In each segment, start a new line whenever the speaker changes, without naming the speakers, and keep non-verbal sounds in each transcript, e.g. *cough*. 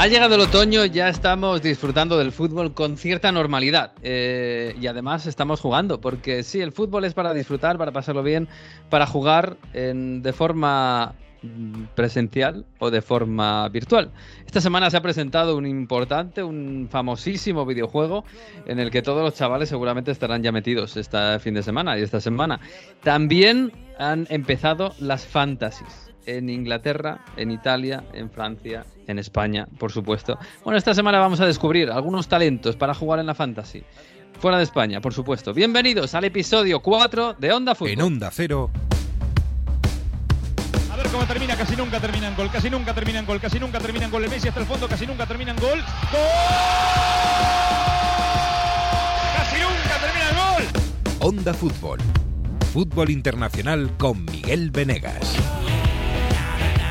Ha llegado el otoño, ya estamos disfrutando del fútbol con cierta normalidad eh, y además estamos jugando, porque sí, el fútbol es para disfrutar, para pasarlo bien, para jugar de forma mm, presencial o de forma virtual. Esta semana se ha presentado un importante, un famosísimo videojuego en el que todos los chavales seguramente estarán ya metidos este fin de semana y esta semana. También han empezado las fantasies en Inglaterra, en Italia, en Francia, en España, por supuesto. Bueno, esta semana vamos a descubrir algunos talentos para jugar en la Fantasy. Fuera de España, por supuesto. Bienvenidos al episodio 4 de Onda Fútbol.
En Onda Cero.
A ver cómo termina, casi nunca termina en gol, casi nunca termina en gol, casi nunca termina en gol. El Messi hasta el fondo, casi nunca termina en gol. ¡Gol! ¡Casi nunca termina en gol!
Onda Fútbol. Fútbol Internacional con Miguel Venegas.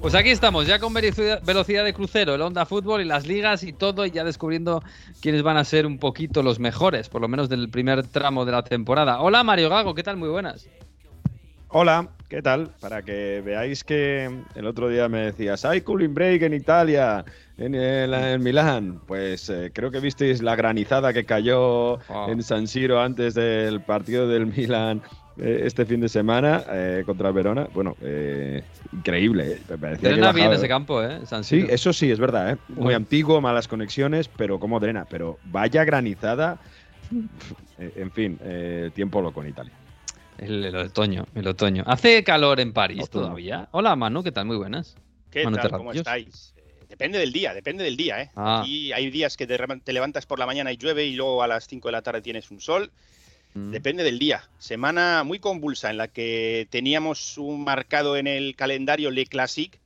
Pues aquí estamos, ya con velocidad de crucero, el Onda Fútbol y las ligas y todo, y ya descubriendo quiénes van a ser un poquito los mejores, por lo menos del primer tramo de la temporada. Hola Mario Gago, ¿qué tal? Muy buenas.
Hola, ¿qué tal? Para que veáis que el otro día me decías, hay cooling break en Italia, en, el, Milán. Pues eh, creo que visteis la granizada que cayó en San Siro antes del partido del Milán este fin de semana eh, contra el Verona. Bueno, eh, increíble.
drena bien ese campo, ¿eh?
sí, eso sí, es verdad. Muy antiguo, malas conexiones, pero como drena. Pero vaya granizada. En fin, tiempo loco en Italia.
El, otoño, el otoño. ¿Hace calor en París todavía? Hola, Manu, ¿qué tal? Muy buenas.
¿Qué tal? ¿Cómo estáis? Depende del día, depende del día, ¿eh? Ah. hay días que te, te, levantas por la mañana y llueve y luego a las 5 de la tarde tienes un sol. Mm. Depende del día. Semana muy convulsa en la que teníamos un marcado en el calendario Le Classique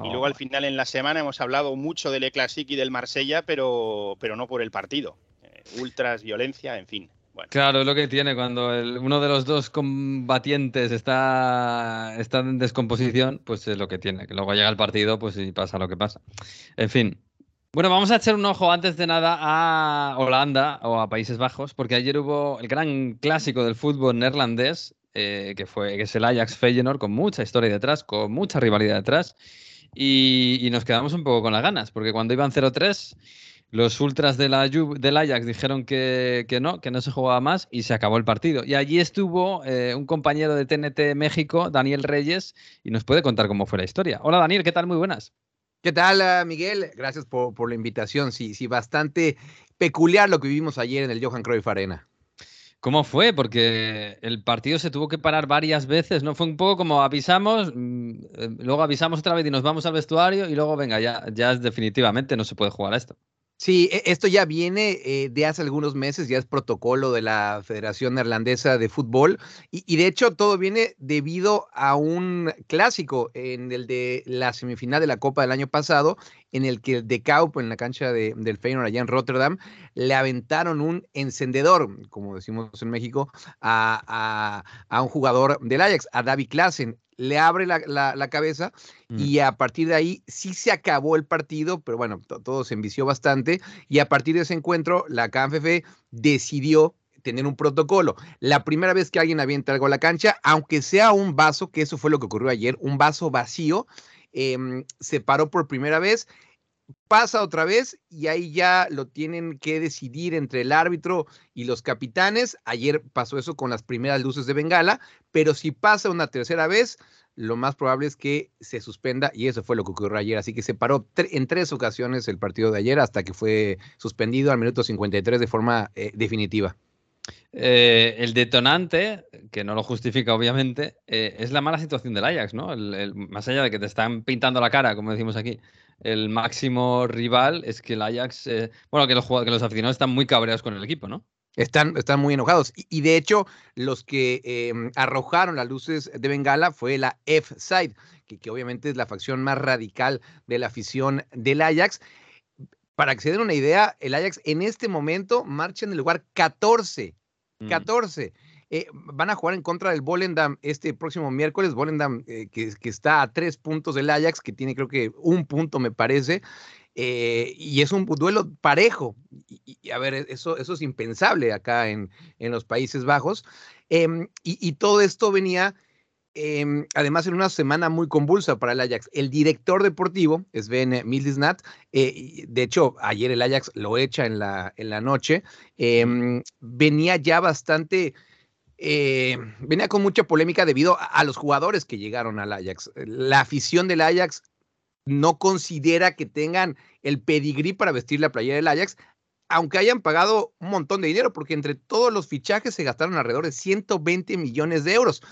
y luego al oh. final en la semana hemos hablado mucho del Le Classique y del Marsella, pero, pero no por el partido. Eh, ultras, violencia, en fin.
Claro, es lo que tiene cuando uno de los dos combatientes está, está en descomposición, pues es lo que tiene. Que luego llega el partido, pues y pasa lo que pasa. En fin, bueno, vamos a echar un ojo antes de nada a Holanda o a Países Bajos, porque ayer hubo el gran clásico del fútbol neerlandés, eh, que fue que es el Ajax Feyenoord, con mucha historia detrás, con mucha rivalidad detrás, y, nos quedamos un poco con las ganas, porque cuando iban 0-3, los ultras de la del Ajax dijeron que, no, que no se jugaba más, y se acabó el partido. Y allí estuvo eh, un compañero de TNT México, Daniel Reyes, y nos puede contar cómo fue la historia. Hola Daniel, ¿qué tal? Muy buenas.
¿Qué tal, ah, Miguel? Gracias por, la invitación. Sí, sí, bastante peculiar lo que vivimos ayer en el Johan Cruyff Arena.
¿Cómo fue? Porque el partido se tuvo que parar varias veces, ¿no? Fue un poco como avisamos, mm, eh, luego avisamos otra vez y nos vamos al vestuario y luego, venga, ya, ya definitivamente no se puede jugar a esto.
Sí, e, esto ya viene eh, de hace algunos meses, ya es protocolo de la Federación Neerlandesa de Fútbol y, de hecho todo viene debido a un clásico en el de la semifinal de la Copa del año pasado, en el que de Kaup en la cancha de, del Feyenoord allá en Rotterdam le aventaron un encendedor, como decimos en México, a, a un jugador del Ajax, a David Klassen le abre la, cabeza mm. y a partir de ahí sí se acabó el partido, pero bueno, todo se envició bastante y a partir de ese encuentro la KNFF decidió tener un protocolo. La primera vez que alguien avienta algo a la cancha, aunque sea un vaso, que eso fue lo que ocurrió ayer, un vaso vacío, em, se paró por primera vez pasa otra vez y ahí ya lo tienen que decidir entre el árbitro y los capitanes. Ayer pasó eso con las primeras luces de Bengala, pero si pasa una tercera vez, lo más probable es que se suspenda y eso fue lo que ocurrió ayer. Así que se paró en tres ocasiones el partido de ayer hasta que fue suspendido al minuto 53 de forma eh, definitiva.
Eh, el detonante, que no lo justifica obviamente, eh, es la mala situación del Ajax, ¿no? más allá de que te están pintando la cara, como decimos aquí, el máximo rival es que el Ajax, eh, bueno, que los, aficionados están muy cabreados con el equipo, ¿no?
Están, están muy enojados. Y, de hecho, los que arrojaron las luces de Bengala fue la F-Side, que, obviamente es la facción más radical de la afición del Ajax. Para que se den una idea, el Ajax en este momento marcha en el lugar 14. 14. Mm. eh, van a jugar en contra del Volendam este próximo miércoles. Volendam eh, que, está a tres puntos del Ajax, que tiene creo que un punto me parece. Eh, y es un duelo parejo. Y, a ver, eso, eso es impensable acá en, en los Países Bajos. Em, y, todo esto venía em, además en una semana muy convulsa para el Ajax. El director deportivo, Sven Mildisnat, eh, de hecho, ayer el Ajax lo echa en la, en la noche, em, venía ya bastante eh, venía con mucha polémica debido a, los jugadores que llegaron al Ajax. La afición del Ajax no considera que tengan el pedigrí para vestir la playera del Ajax, aunque hayan pagado un montón de dinero, porque entre todos los fichajes se gastaron alrededor de 120 millones de euros.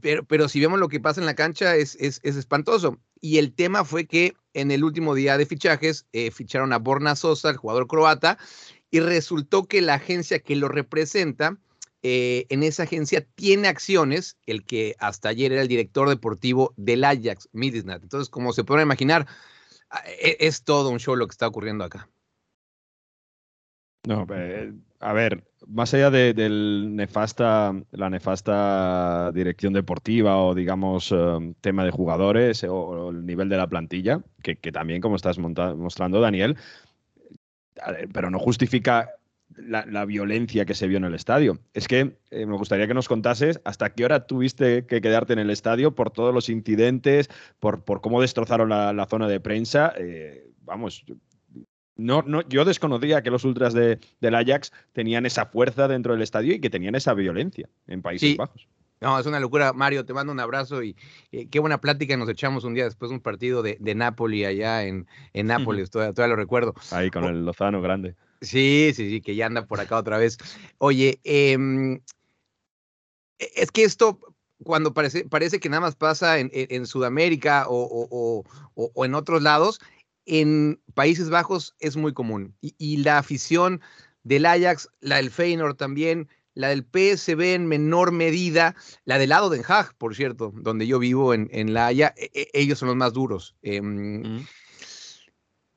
Pero, pero si vemos lo que pasa en la cancha es, es, espantoso. Y el tema fue que en el último día de fichajes eh, ficharon a Borna Sosa, el jugador croata, y resultó que la agencia que lo representa eh, en esa agencia tiene acciones, el que hasta ayer era el director deportivo del Ajax, Midisnat. Entonces, como se pueden imaginar, ah, e, es, todo un show lo que está ocurriendo acá.
No, eh, a ver, más allá de, nefasta, la nefasta dirección deportiva o digamos em, tema de jugadores o, el nivel de la plantilla, que, también como estás mostrando Daniel, pero no justifica la, violencia que se vio en el estadio. Es que eh, me gustaría que nos contases hasta qué hora tuviste que quedarte en el estadio por todos los incidentes, por, por cómo destrozaron la, zona de prensa. Eh, vamos, no, no, yo desconocía que los ultras de, del Ajax tenían esa fuerza dentro del estadio y que tenían esa violencia en Países Bajos.
No, es una locura. Mario, te mando un abrazo y eh, qué buena plática nos echamos un día después de un partido de, de Napoli allá en, en *laughs* Nápoles, todavía, lo recuerdo.
Ahí con el Lozano grande.
Sí, sí, sí, que ya anda por acá otra vez. Oye, em, e, es que esto, cuando parece, parece que nada más pasa en, en Sudamérica o, o, en otros lados, en Países Bajos es muy común. Y, y, la afición del Ajax, la del Feyenoord también, la del PSB en menor medida, la del lado de Haag, por cierto, donde yo vivo en, en La Haya, e, e, ellos son los más duros. Eh,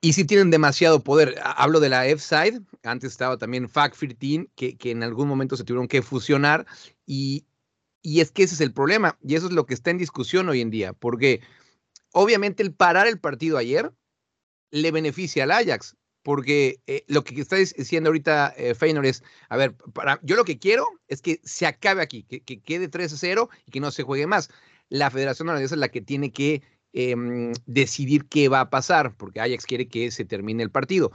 y sí tienen demasiado poder. Hablo de la F-Side, antes estaba también FAC 13, que, que en algún momento se tuvieron que fusionar y, y es que ese es el problema y eso es lo que está en discusión hoy en día, porque obviamente el parar el partido ayer le beneficia al Ajax, porque eh, lo que está diciendo ahorita eh, Feynor es, a ver, para, yo lo que quiero es que se acabe aquí, que, que quede 3 a 0 y que no se juegue más. La Federación Holandesa es la que tiene que Em, decidir qué va a pasar, porque Ajax quiere que se termine el partido.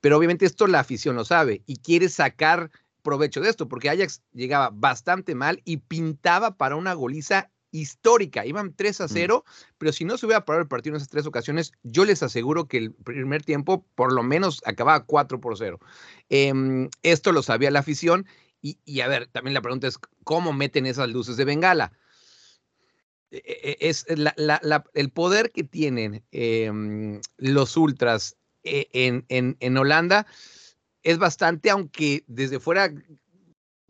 Pero obviamente esto la afición lo sabe y quiere sacar provecho de esto, porque Ajax llegaba bastante mal y pintaba para una goliza histórica. Iban 3 a 0, mm. pero si no se hubiera parado el partido en esas tres ocasiones, yo les aseguro que el primer tiempo por lo menos acababa 4 por 0. Em, esto lo sabía la afición. Y, y, a ver, también la pregunta es, ¿cómo meten esas luces de bengala? E, e, es el poder que tienen em, los ultras e, en, en, Holanda es bastante, aunque desde fuera,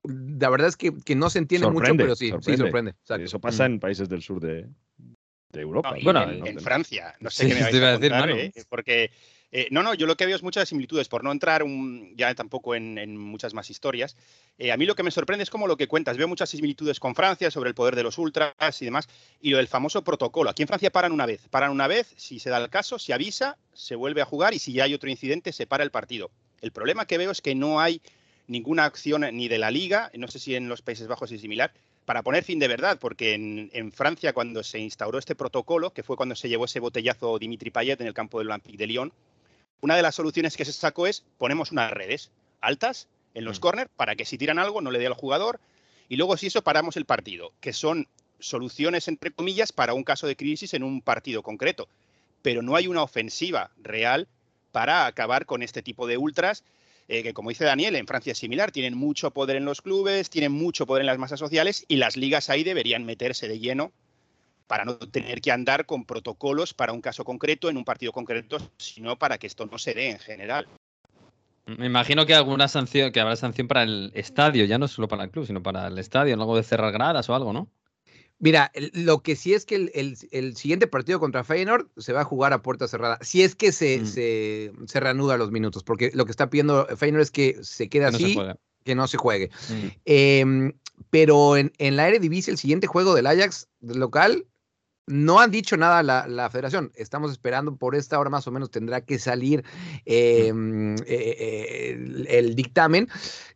la verdad es que, no se entiende mucho, pero sí, sorprende. sí sorprende.
Eso pasa en países del sur de, Europa.
bueno, en, Francia, no sé qué me vais a, decir, ¿eh? porque eh, no, no, yo lo que veo es muchas similitudes, por no entrar ya tampoco en, muchas más historias. Eh, a mí lo que me sorprende es como lo que cuentas. Veo muchas similitudes con Francia sobre el poder de los ultras y demás, y lo del famoso protocolo. Aquí en Francia paran una vez. Paran una vez, si se da el caso, se avisa, se vuelve a jugar y si ya hay otro incidente, se para el partido. El problema que veo es que no hay ninguna acción ni de la liga, no sé si en los Países Bajos es similar, para poner fin de verdad, porque en, en, Francia cuando se instauró este protocolo, que fue cuando se llevó ese botellazo Dimitri Payet en el campo del Olympique de Lyon, una de las soluciones que se sacó es ponemos unas redes altas en los mm. corners para que si tiran algo no le dé al jugador y luego si eso paramos el partido, que son soluciones entre comillas para un caso de crisis en un partido concreto, pero no hay una ofensiva real para acabar con este tipo de ultras eh, que como dice Daniel, en Francia es similar, tienen mucho poder en los clubes, tienen mucho poder en las masas sociales y las ligas ahí deberían meterse de lleno para no tener que andar con protocolos para un caso concreto, en un partido concreto, sino para que esto no se dé en general.
Me imagino que alguna sanción, que habrá sanción para el estadio, ya no solo para el club, sino para el estadio, algo de cerrar gradas o algo, ¿no?
Mira, lo que sí es que el, siguiente partido contra Feyenoord se va a jugar a puerta cerrada. Si es que se, mm. se, se, reanuda los minutos, porque lo que está pidiendo Feyenoord es que se quede así, que no se juegue. Mm. Em, pero en, en la Eredivisie, el siguiente juego del Ajax local, no han dicho nada la, la, federación. Estamos esperando por esta hora más o menos tendrá que salir em, eh, eh, el, dictamen.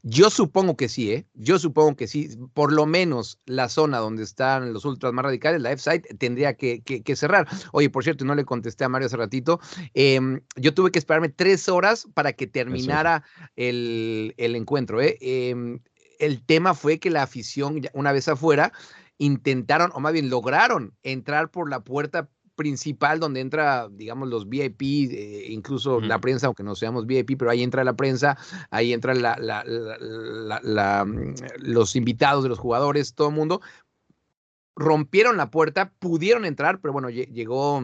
Yo supongo que sí, ¿eh? Yo supongo que sí. Por lo menos la zona donde están los ultras más radicales, la F-Side, tendría que, que, cerrar. Oye, por cierto, no le contesté a Mario hace ratito. Em, yo tuve que esperarme tres horas para que terminara el, el, encuentro. ¿eh? Em, el tema fue que la afición, una vez afuera, intentaron, o más bien lograron entrar por la puerta principal donde entra, digamos, los VIP, eh, incluso la prensa, aunque no seamos VIP, pero ahí entra la prensa, ahí entran la, mm, los invitados de los jugadores, todo el mundo. Rompieron la puerta, pudieron entrar, pero bueno, llegó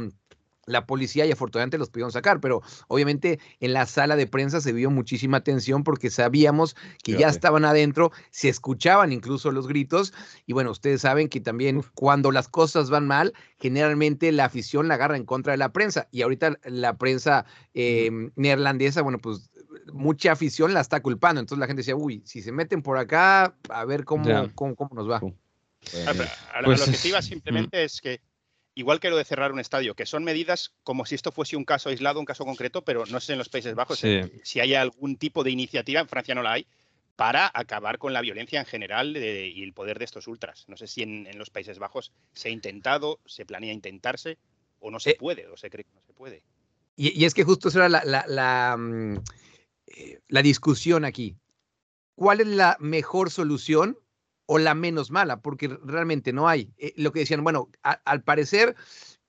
la policía y afortunadamente los pudieron sacar, pero obviamente en la sala de prensa se vio muchísima tensión porque sabíamos que ya estaban adentro, se escuchaban incluso los gritos y bueno, ustedes saben que también cuando las cosas van mal, generalmente la afición la agarra en contra de la prensa y ahorita la prensa em, neerlandesa, bueno, pues mucha afición la está culpando, entonces la gente decía, uy, si se meten por acá, a ver cómo, cómo, nos va.
a, lo pues que te iba simplemente es que igual que lo de cerrar un estadio, que son medidas como si esto fuese un caso aislado, un caso concreto, pero no sé en los Países Bajos si hay algún tipo de iniciativa, en Francia no la hay, para acabar con la violencia en general y el poder de estos ultras. No sé si en, los Países Bajos se ha intentado, se planea intentarse, o no se eh, puede, o se cree que no se puede.
Y, es que justo esa era la, la, mm, eh, la discusión aquí. ¿Cuál es la mejor solución o la menos mala, porque realmente no hay. Eh, lo que decían, bueno, al parecer,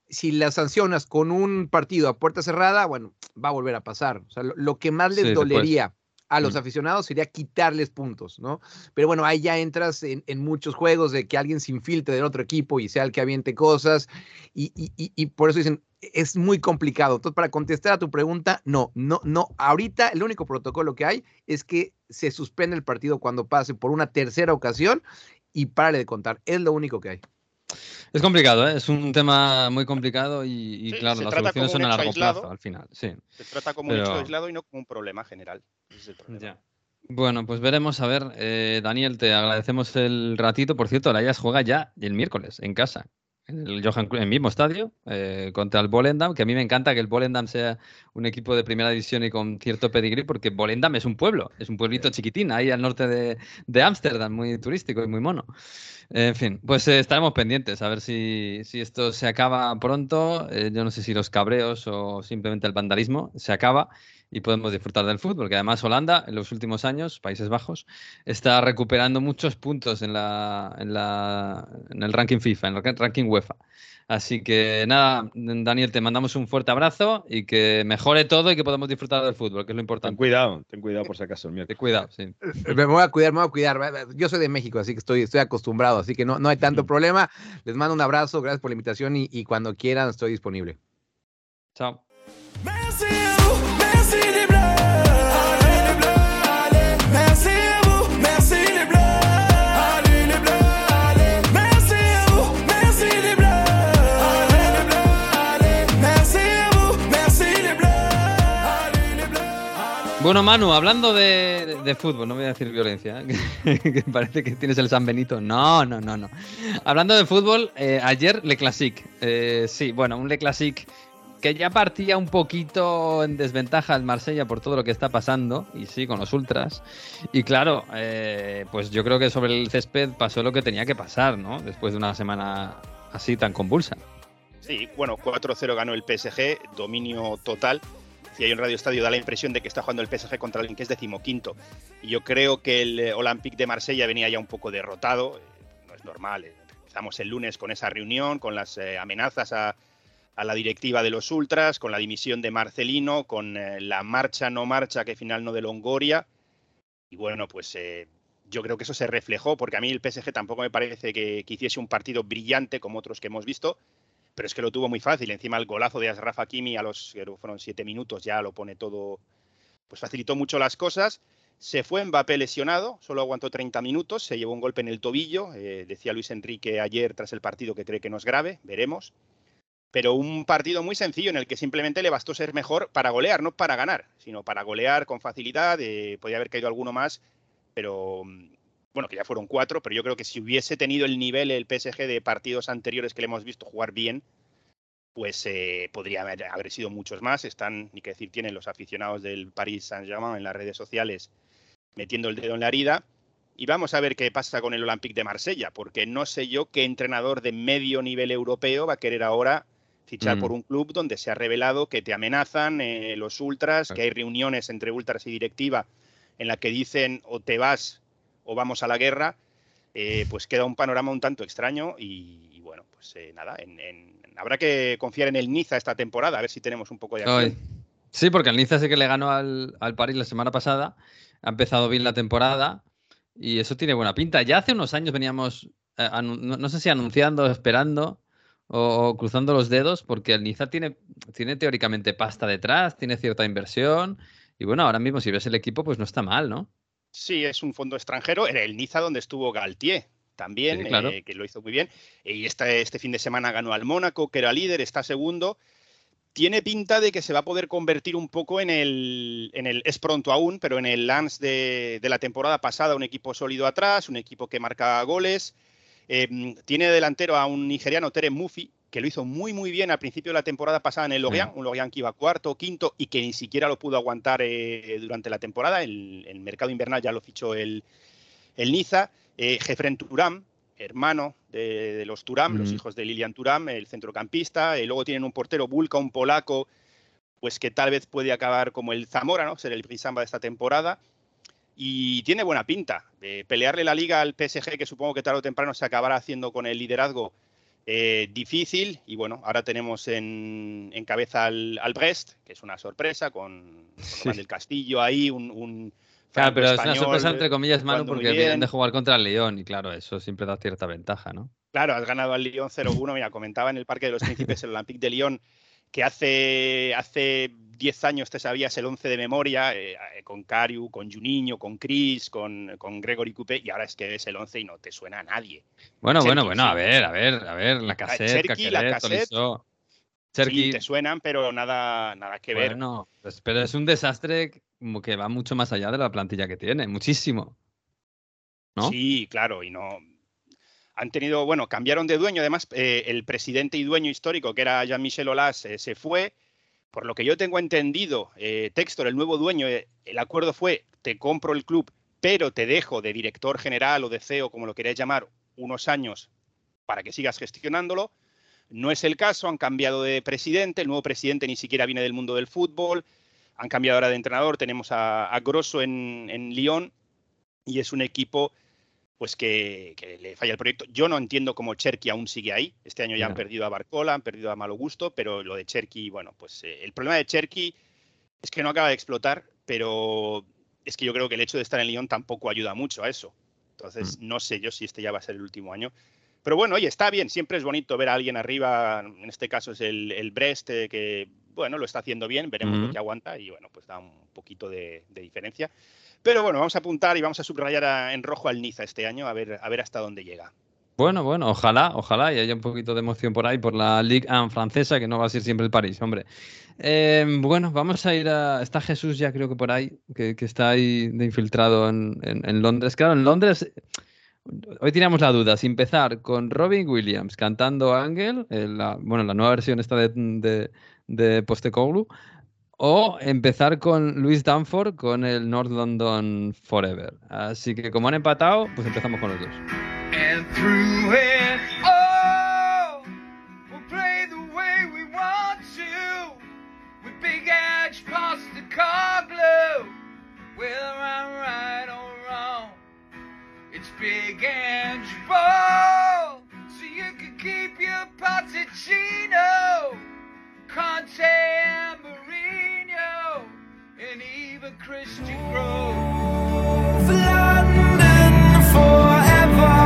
si la sancionas con un partido a puerta cerrada, bueno, va a volver a pasar. O sea, lo, que más les dolería a los aficionados sería quitarles puntos, ¿no? Pero bueno, ahí ya entras en, muchos juegos de que alguien se infiltre del otro equipo y sea el que aviente cosas, y, y por eso dicen, es muy complicado. Entonces, para contestar a tu pregunta, no, no, no. Ahorita el único protocolo que hay es que se suspende el partido cuando pase por una tercera ocasión y pare de contar. Es lo único que hay.
Es complicado, ¿eh? es un tema muy complicado y, claro, las soluciones son a largo plazo al final. Sí.
Se trata como un hecho aislado y no como un problema general.
Bueno, pues veremos. A ver, eh, Daniel, te agradecemos el ratito. Por cierto, la Ayas juega ya el miércoles en casa en el Johan en el mismo estadio eh, contra el Volendam, que a mí me encanta que el Volendam sea un equipo de primera división y con cierto pedigrí, porque Volendam es un pueblo, es un pueblito chiquitín ahí al norte de Ámsterdam, muy turístico y muy mono. En fin, pues eh, estaremos pendientes a ver si, si, esto se acaba pronto. Eh, yo no sé si los cabreos o simplemente el vandalismo se acaba y podemos disfrutar del fútbol, que además Holanda en los últimos años, Países Bajos, está recuperando muchos puntos en, la, en, la, en el ranking FIFA, en el ranking UEFA. Así que nada, Daniel, te mandamos un fuerte abrazo y que mejore todo y que podamos disfrutar del fútbol, que es lo importante.
Ten cuidado, ten cuidado por si acaso.
Ten cuidado, sí.
Me voy a cuidar, me voy a cuidar. Yo soy de México, así que estoy, estoy acostumbrado, así que no, no hay tanto problema. Les mando un abrazo, gracias por la invitación y, y cuando quieran estoy disponible.
Chao. Bueno, Manu, hablando de, fútbol, no voy a decir violencia, ¿eh? *laughs* que parece que tienes el San Benito. No, no, no, no. Hablando de fútbol, eh, ayer Le Classic. Eh, sí, bueno, un Le Classic que ya partía un poquito en desventaja al Marsella por todo lo que está pasando, y sí, con los ultras. Y claro, pues yo creo que sobre el césped pasó lo que tenía que pasar, ¿no? Después de una semana así tan convulsa.
Sí, bueno, 4-0 ganó el PSG, dominio total y hay un Radio Estadio da la impresión de que está jugando el PSG contra alguien que es decimoquinto. Y yo creo que el eh, Olympique de Marsella venía ya un poco derrotado, eh, no es normal. Eh, empezamos el lunes con esa reunión, con las amenazas a, la directiva de los Ultras, con la dimisión de Marcelino, con la marcha no marcha que final no de Longoria. Y bueno, pues yo creo que eso se reflejó, porque a mí el PSG tampoco me parece que, que hiciese un partido brillante como otros que hemos visto pero es que lo tuvo muy fácil. Encima el golazo de Asraf Hakimi a los fueron siete minutos ya lo pone todo, pues facilitó mucho las cosas. Se fue Mbappé lesionado, solo aguantó 30 minutos, se llevó un golpe en el tobillo. Eh, decía Luis Enrique ayer tras el partido que cree que no es grave, veremos. Pero un partido muy sencillo en el que simplemente le bastó ser mejor para golear, no para ganar, sino para golear con facilidad. Eh, podía haber caído alguno más, pero mm, bueno, que ya fueron cuatro, pero yo creo que si hubiese tenido el nivel el PSG de partidos anteriores que le hemos visto jugar bien, pues eh, podría haber, sido muchos más. Están, ni que decir, tienen los aficionados del Paris Saint-Germain en las redes sociales metiendo el dedo en la herida. Y vamos a ver qué pasa con el Olympique de Marsella, porque no sé yo qué entrenador de medio nivel europeo va a querer ahora fichar por mm. un club donde se ha revelado que te amenazan eh, los ultras, que hay reuniones entre ultras y directiva en la que dicen o te vas o vamos a la guerra, eh, pues queda un panorama un tanto extraño y, bueno, pues eh, nada, habrá que confiar en el Niza esta temporada, a ver si tenemos un poco de acción.
Sí, porque el Niza sí que le ganó al, al París la semana pasada, ha empezado bien la temporada y eso tiene buena pinta. Ya hace unos años veníamos, eh, no, sé si anunciando, esperando o, cruzando los dedos, porque el Niza tiene, tiene teóricamente pasta detrás, tiene cierta inversión y bueno, ahora mismo si ves el equipo, pues no está mal, ¿no?
Sí, es un fondo extranjero. Era el Niza donde estuvo Galtier también, eh, que lo hizo muy bien. Y este, este fin de semana ganó al Mónaco, que era líder, está segundo. Tiene pinta de que se va a poder convertir un poco en el, en el es pronto aún, pero en el Lance de, la temporada pasada, un equipo sólido atrás, un equipo que marca goles. Em, tiene delantero a un nigeriano, Tere Mufi, que lo hizo muy muy bien al principio de la temporada pasada en el Lorient, un Lorient que iba cuarto, quinto y que ni siquiera lo pudo aguantar eh, durante la temporada. El, el, mercado invernal ya lo fichó el, el Niza. Eh, Jefren Turam, hermano de, los Turam, los hijos de Lilian Turam, el centrocampista. y luego tienen un portero Bulka, un polaco, pues que tal vez puede acabar como el Zamora, ¿no? Ser el Brisamba de esta temporada. Y tiene buena pinta. pelearle la liga al PSG, que supongo que tarde o temprano se acabará haciendo con el liderazgo, eh, difícil. Y bueno, ahora tenemos en, cabeza al, Brest, que es una sorpresa, con, con del Castillo ahí, un
Claro, pero es una sorpresa entre comillas, Manu, porque vienen de jugar contra el León y claro, eso siempre da cierta ventaja, ¿no?
Claro, has ganado al León 0-1. Mira, comentaba en el Parque de los Príncipes, el Olympique de Lyon, que hace, hace 10 años te sabías el 11 de memoria, eh, eh, con Cariu, con Juninho, con Chris, con, con Gregory Coupé, y ahora es que es el 11 y no te suena a nadie.
Bueno, bueno, bueno, a ver, a ver, a ver, la cassette,
la cassette, Sí, te suenan, pero nada, nada que ver.
Bueno, pues, pero es un desastre como que va mucho más allá de la plantilla que tiene, muchísimo.
¿No? Sí, claro, y no. Han tenido, bueno, cambiaron de dueño, además, eh, el presidente y dueño histórico, que era Jean-Michel Aulas, eh, se fue. Por lo que yo tengo entendido, eh, Textor, el nuevo dueño, el acuerdo fue: te compro el club, pero te dejo de director general o de CEO, como lo queréis llamar, unos años para que sigas gestionándolo. No es el caso, han cambiado de presidente, el nuevo presidente ni siquiera viene del mundo del fútbol, han cambiado ahora de entrenador, tenemos a, Grosso en, Lyon y es un equipo pues que, le falla el proyecto. Yo no entiendo cómo Cherky aún sigue ahí. Este año ya han perdido a Barcola, han perdido a Malo Gusto, pero lo de Cherky, bueno, pues eh, el problema de Cherky es que no acaba de explotar, pero es que yo creo que el hecho de estar en Lyon tampoco ayuda mucho a eso. Entonces, mm. no sé yo si este ya va a ser el último año. Pero bueno, oye, está bien, siempre es bonito ver a alguien arriba, en este caso es el, el Brest, eh, que bueno, lo está haciendo bien, veremos lo que aguanta y bueno, pues da un poquito de, diferencia. Pero bueno, vamos a apuntar y vamos a subrayar en rojo al Niza este año, a ver, a ver hasta dónde llega.
Bueno, bueno, ojalá, ojalá y haya un poquito de emoción por ahí por la Ligue 1 francesa, que no va a ser siempre el París, hombre. Eh, bueno, vamos a ir a. Está Jesús ya creo que por ahí, que, está ahí de infiltrado en, en Londres. Claro, en Londres Hoy teníamos la duda, si empezar con Robin Williams cantando Ángel, bueno, la nueva versión esta de, de, de Postecoglou, o empezar con Luis Danford con el North London Forever. Así que como han empatado, pues empezamos con los dos. big and bold. So you can keep your Potticino, Conte and and even Christian Grove. London forever,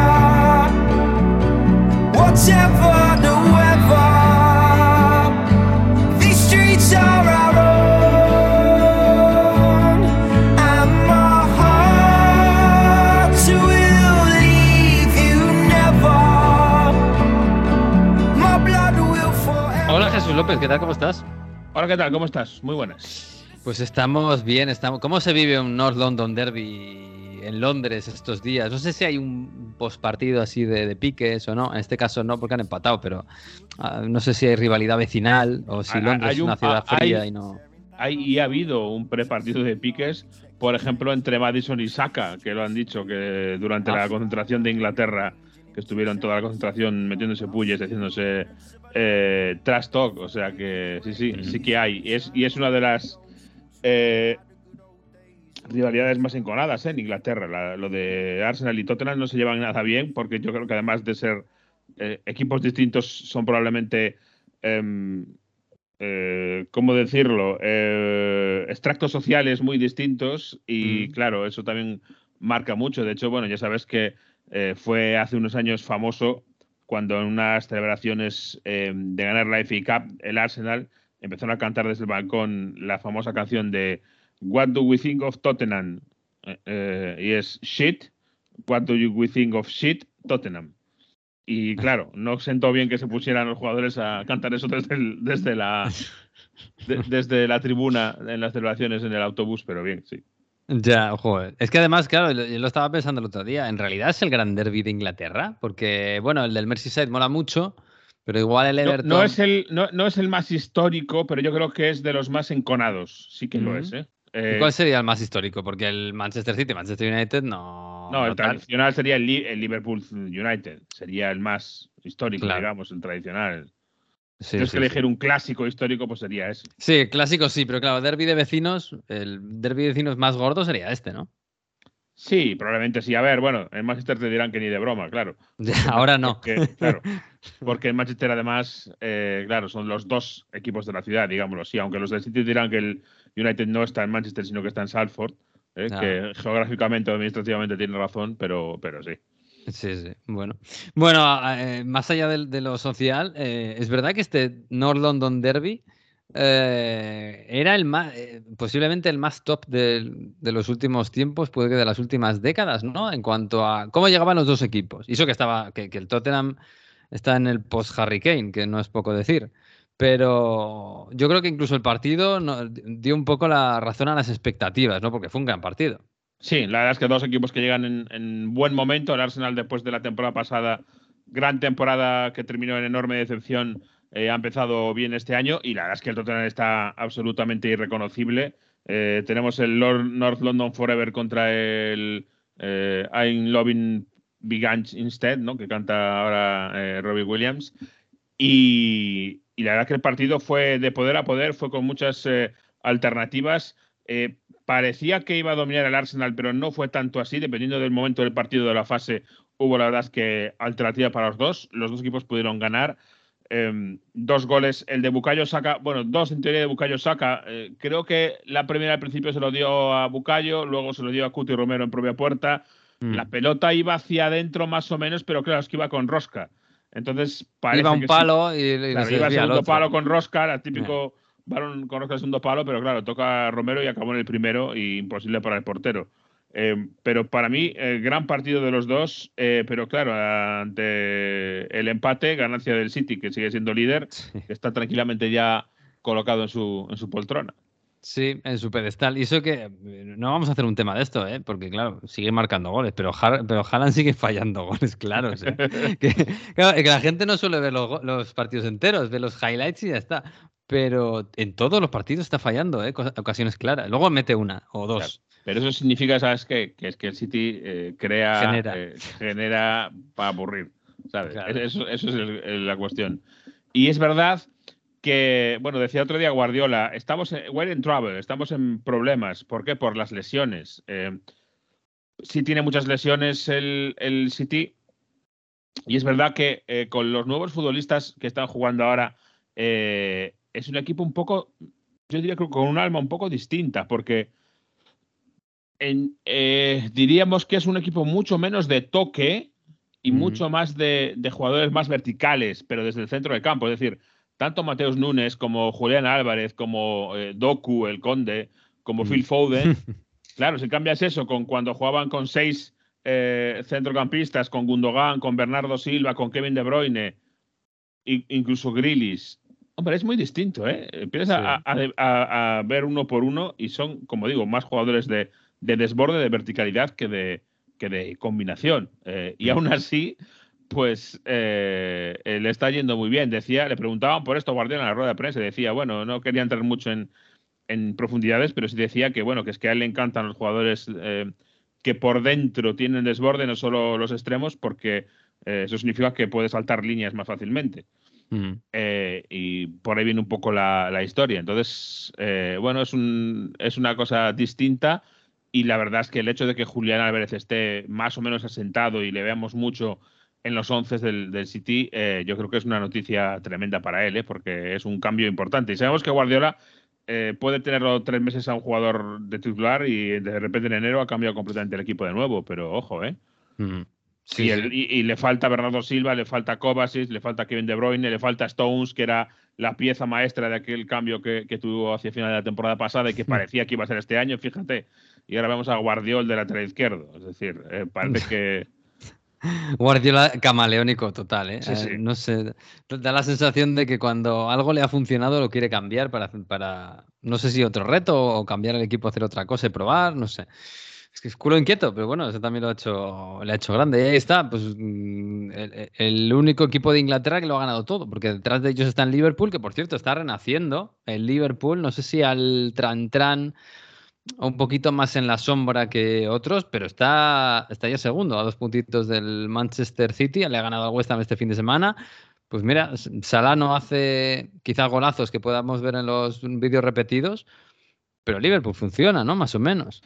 whatever the weather, these streets are our own. López, ¿qué tal? ¿Cómo estás?
Hola, ¿qué tal? ¿Cómo estás? Muy buenas.
Pues estamos bien, estamos. ¿Cómo se vive un North London Derby en Londres estos días. No sé si hay un postpartido así de, piques o no. En este caso no, porque han empatado, pero ah, no sé si hay rivalidad vecinal o si Londres es una ciudad fría y no.
Hay, y ha habido un prepartido de piques, por ejemplo, entre Madison y Saka, que lo han dicho que durante la ah. concentración de Inglaterra, que estuvieron toda la concentración metiéndose pulles, haciéndose eh, trash talk. O sea que sí, sí, sí que hay. Y es, y es una de las eh, rivalidades más enconadas ¿eh? en Inglaterra. lo de Arsenal y Tottenham no se llevan nada bien porque yo creo que además de ser eh, equipos distintos son probablemente, em, eh, ¿cómo decirlo?, extractos sociales muy distintos y mm. claro, eso también marca mucho. De hecho, bueno, ya sabes que fue hace unos años famoso cuando en unas celebraciones em, de ganar la FA Cup, el Arsenal empezaron a cantar desde el balcón la famosa canción de What do we think of Tottenham? Eh, eh, y es shit. What do we think of shit? Tottenham. Y claro, no sentó bien que se pusieran los jugadores a cantar eso desde, desde la desde la tribuna en las celebraciones en el autobús, pero bien, sí.
Ya, joder. Es que además, claro, yo lo estaba pensando el otro día. En realidad es el gran derby de Inglaterra, porque, bueno, el del Merseyside mola mucho, pero igual el Everton.
No, es, el, no, es el más histórico, pero yo creo que es de los más enconados. Sí que lo es, ¿eh?
Eh, ¿Cuál sería el más histórico? Porque el Manchester City, Manchester United no.
No, el tradicional sería el, Liverpool United. Sería el más histórico, digamos, el tradicional. Si Tienes que elegir un clásico histórico, pues sería ese.
Sí, clásico sí, pero claro, derby de vecinos, el derby de vecinos más gordo sería este, ¿no?
Sí, probablemente sí. A ver, bueno, en Manchester te dirán que ni de broma, claro. *laughs*
ahora no.
Porque, claro, *laughs* porque en Manchester además, eh, claro, son los dos equipos de la ciudad, digámoslo así. Aunque los del City dirán que el United no está en Manchester, sino que está en Salford, ¿eh? que geográficamente o administrativamente tiene razón, pero, pero sí.
Sí, sí. Bueno, bueno eh, más allá de, lo social, eh, es verdad que este North London Derby era el más, posiblemente el más top de, los últimos tiempos, puede que de las últimas décadas, ¿no? En cuanto a cómo llegaban los dos equipos. Y eso que estaba, que, el Tottenham está en el post-Harry Kane, que no es poco decir. Pero yo creo que incluso el partido dio un poco la razón a las expectativas, ¿no? Porque fue un gran partido.
Sí, la verdad es que dos equipos que llegan en, buen momento. El Arsenal, después de la temporada pasada, gran temporada que terminó en enorme decepción, eh, ha empezado bien este año. Y la verdad es que el Tottenham está absolutamente irreconocible. Eh, tenemos el North London Forever contra el eh, I'm Loving Big Instead, ¿no? que canta ahora Robbie Williams. Y, y la verdad que el partido fue de poder a poder, fue con muchas eh, alternativas. Eh, parecía que iba a dominar el Arsenal, pero no fue tanto así. Dependiendo del momento del partido de la fase, hubo la verdad que alternativa para los dos. Los dos equipos pudieron ganar. Em, dos goles, el de Bucayo Saca, bueno, dos en teoría de Bucayo Saca. Eh, creo que la primera al principio se lo dio a Bucayo, luego se lo dio a Cuti Romero en propia puerta. Mm. La pelota iba hacia adentro más o menos, pero claro, es que iba con rosca. Entonces
parece iba un palo y,
iba segundo palo con Roscar, el típico balón con Roscar segundo palo, pero claro, toca Romero y acabó en el primero y imposible para el portero. Eh, pero para mí, el gran partido de los dos, eh, pero claro, ante el empate, ganancia del City, que sigue siendo líder, está tranquilamente ya colocado en su, en su poltrona.
Sí, en su pedestal. Y eso que eh, no vamos a hacer un tema de esto, ¿eh? porque claro, sigue marcando goles, pero, pero Haaland sigue fallando goles, claro. *laughs* que, la gente no suele ver los, partidos enteros, ve los highlights y ya está. Pero en todos los partidos está fallando, ¿eh? ocasiones claras. Luego mete una o dos.
Pero eso significa, ¿sabes qué? Que es que el City eh, crea, genera. genera para aburrir. ¿sabes? Eso, es la cuestión. Y es verdad que, bueno, decía otro día Guardiola, estamos en, we're in trouble, estamos en problemas. ¿Por qué? Por las lesiones. Eh, sí tiene muchas lesiones el, el City. Y es verdad que eh, con los nuevos futbolistas que están jugando ahora, eh, es un equipo un poco, yo diría que con un alma un poco distinta, porque diríamos que es un equipo mucho menos de toque y mucho más de, de, jugadores más verticales, pero desde el centro del campo. Es decir, tanto Mateus Nunes como Julián Álvarez, como eh, Doku, el Conde, como. Phil Foden. *laughs* claro, si cambias eso con cuando jugaban con seis eh, centrocampistas, con Gundogan, con Bernardo Silva, con Kevin De Bruyne, incluso Grillis. Hombre, es muy distinto, ¿eh? Empiezas a, ver uno por uno y son, como digo, más jugadores de, desborde, de verticalidad que de, que de combinación. Eh, y aún así, pues eh, le está yendo muy bien. Decía, le preguntaban por esto Guardiola en la rueda de prensa, decía, bueno, no quería entrar mucho en, en profundidades, pero sí decía que bueno, que es que a él le encantan los jugadores eh, que por dentro tienen desborde, no solo los extremos, porque eh, eso significa que puede saltar líneas más fácilmente. Eh, y por ahí viene un poco la, historia. Entonces, bueno, es, un, es una cosa distinta y la verdad es que el hecho de que Julián Álvarez esté más o menos asentado y le veamos mucho en los once del, del City, yo creo que es una noticia tremenda para él, porque es un cambio importante. Y sabemos que Guardiola eh, puede tenerlo tres meses a un jugador de titular y de repente en enero ha cambiado completamente el equipo de nuevo, pero ojo, ¿eh? Sí, y, le falta Bernardo Silva, le falta Kovacic, le falta Kevin De Bruyne, le falta Stones, que era la pieza maestra de aquel cambio que, tuvo hacia el final de la temporada pasada y que parecía que iba a ser este año, fíjate. Y ahora vemos a Guardiol de lateral izquierdo. Es decir, eh, parece *laughs* que,
Guardiola camaleónico total, ¿eh? ¿eh? No sé, da la sensación de que cuando algo le ha funcionado lo quiere cambiar para, para no sé si otro reto o cambiar el equipo hacer otra cosa y probar, no sé. Es que es culo inquieto, pero bueno, eso también lo ha hecho, le ha hecho grande. Y ahí está, pues mm, el, único equipo de Inglaterra que lo ha ganado todo, porque detrás de ellos está el Liverpool, que por cierto está renaciendo. El Liverpool, no sé si al Tran Tran un poquito más en la sombra que otros, pero está, está ya segundo, a dos puntitos del Manchester City. Le ha ganado al West Ham este fin de semana. Pues mira, Salah no hace quizás golazos que podamos ver en los vídeos repetidos, pero Liverpool funciona, ¿no? Más o menos.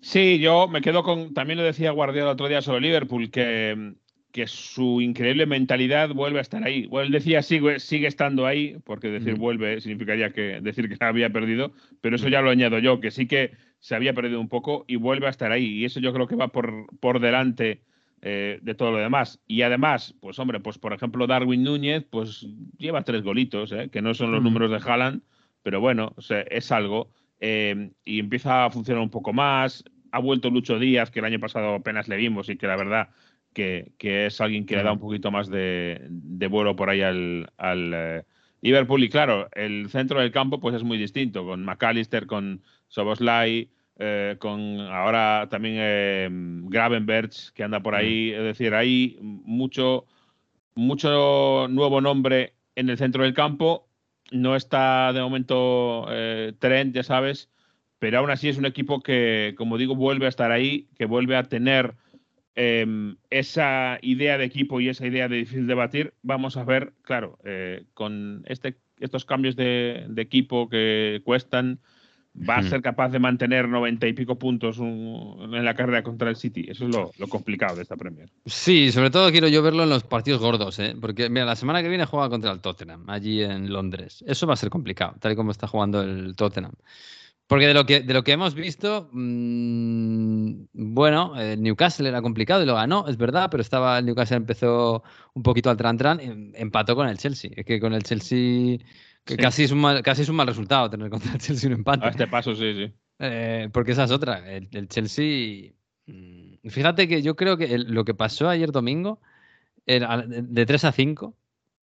Sí, yo me quedo con. También lo decía Guardiola otro día sobre Liverpool, que que su increíble mentalidad vuelve a estar ahí. Bueno, él decía sigue, sigue estando ahí, porque decir vuelve significaría que decir que se había perdido, pero eso ya lo añado yo, que sí que se había perdido un poco y vuelve a estar ahí. Y eso yo creo que va por, por delante eh, de todo lo demás. Y además, pues hombre, pues por ejemplo Darwin Núñez, pues lleva tres golitos, eh, que no son los números de Haaland, pero bueno, es algo. Eh, y empieza a funcionar un poco más. Ha vuelto Lucho Díaz, que el año pasado apenas le vimos y que la verdad que, es alguien que le da un poquito más de, vuelo por ahí al, eh, Liverpool. Y claro, el centro del campo pues es muy distinto, con McAllister, con Soboslai, eh, con ahora también eh, que anda por ahí. Es decir, hay mucho, mucho nuevo nombre en el centro del campo. No está de momento Trent, ya sabes, pero aún así es un equipo que, como digo, vuelve a estar ahí, que vuelve a tener Em, esa idea de equipo y esa idea de difícil debatir, vamos a ver, claro, eh, con este, estos cambios de, equipo que cuestan, va a hmm. ser capaz de mantener noventa y pico puntos en la carrera contra el City. Eso es lo, complicado de esta Premier.
Sí, sobre todo quiero yo verlo en los partidos gordos, ¿eh? porque mira, la semana que viene juega contra el Tottenham, allí en Londres. Eso va a ser complicado, tal y como está jugando el Tottenham. Porque de lo que, de lo que hemos visto, mm, bueno, el Newcastle era complicado y lo ganó, es verdad, pero estaba el Newcastle empezó un poquito al tran-tran, em, empató con el Chelsea. Es que con el Chelsea, que casi, es un mal, casi es un mal resultado tener contra el Chelsea un empate.
A este paso, sí, sí.
Eh, porque esa es otra. El, Chelsea. Mm, fíjate que yo creo que lo que pasó ayer domingo, era de 3 a 5,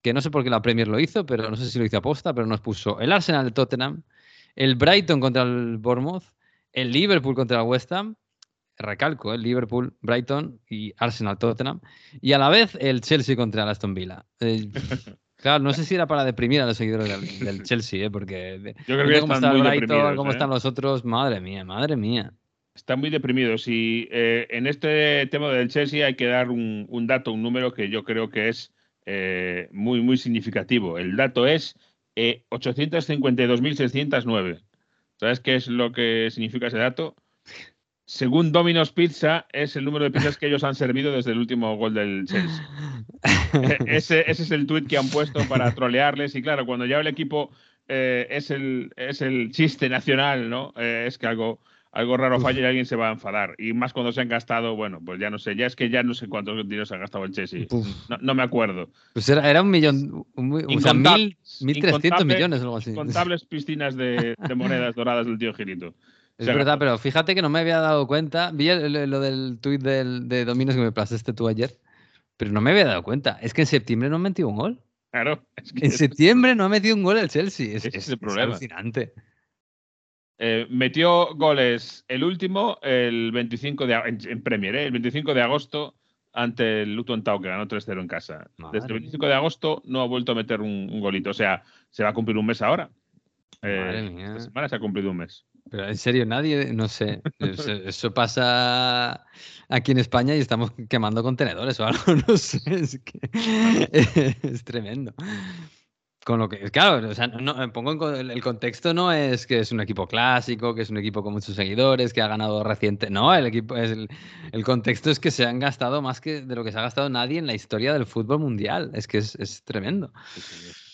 que no sé por qué la Premier lo hizo, pero no sé si lo hizo aposta, pero nos puso el Arsenal de Tottenham el Brighton contra el Bournemouth, el Liverpool contra el West Ham, recalco, el Liverpool, Brighton y Arsenal, Tottenham, y a la vez el Chelsea contra el Aston Villa. Eh, *laughs* claro, no sé si era para deprimir a los seguidores del, Chelsea, ¿eh? porque
yo creo que cómo está el Brighton,
cómo ¿eh? están los otros, madre mía, madre mía.
Están muy deprimidos y eh, en este tema del Chelsea hay que dar un, un, dato, un número que yo creo que es muy, muy significativo. El dato es 852.609. Eh, ¿Sabes qué es lo que significa ese dato? Según Domino's Pizza, es el número de pizzas que ellos han servido desde el último gol del Chelsea. ese, es el tuit que han puesto para *laughs* trolearles. Y claro, cuando ya el equipo eh, es, el, es el chiste nacional, ¿no? Eh, es que algo, algo raro falla y alguien se va a enfadar. Y más cuando se han gastado, bueno, pues ya no sé, ya es que ya no sé cuántos dinero se ha gastado el Chelsea. No, me acuerdo.
Pues era, un millón, o sea, mil, mil trescientos millones o algo así.
Contables piscinas de, monedas doradas del tío Girito.
Es verdad, pero fíjate que no me había dado cuenta. Vi lo del tuit de Dominos que me plazaste tú ayer, pero no me había dado cuenta. Es que en septiembre no han metido un gol.
Claro.
en septiembre no ha metido un gol el Chelsea. Es,
es, el problema.
alucinante.
Eh, metió goles el último el 25 de en, Premier, ¿eh? el 25 de agosto ante el Luton Town, que ganó 3-0 en casa. Desde el 25 de agosto no ha vuelto a meter un, golito. O sea, se va a cumplir un mes ahora. Eh, esta semana se ha cumplido un mes.
Pero en serio, nadie, no sé, *laughs* eso, pasa aquí en España y estamos quemando contenedores o algo, *laughs* no sé, es que *laughs* es tremendo. Con lo que, claro, o sea, no, pongo en, el contexto no es que es un equipo clásico, que es un equipo con muchos seguidores, que ha ganado reciente. No, el equipo es el, contexto es que se han gastado más que de lo que se ha gastado nadie en la historia del fútbol mundial. Es que es, es tremendo.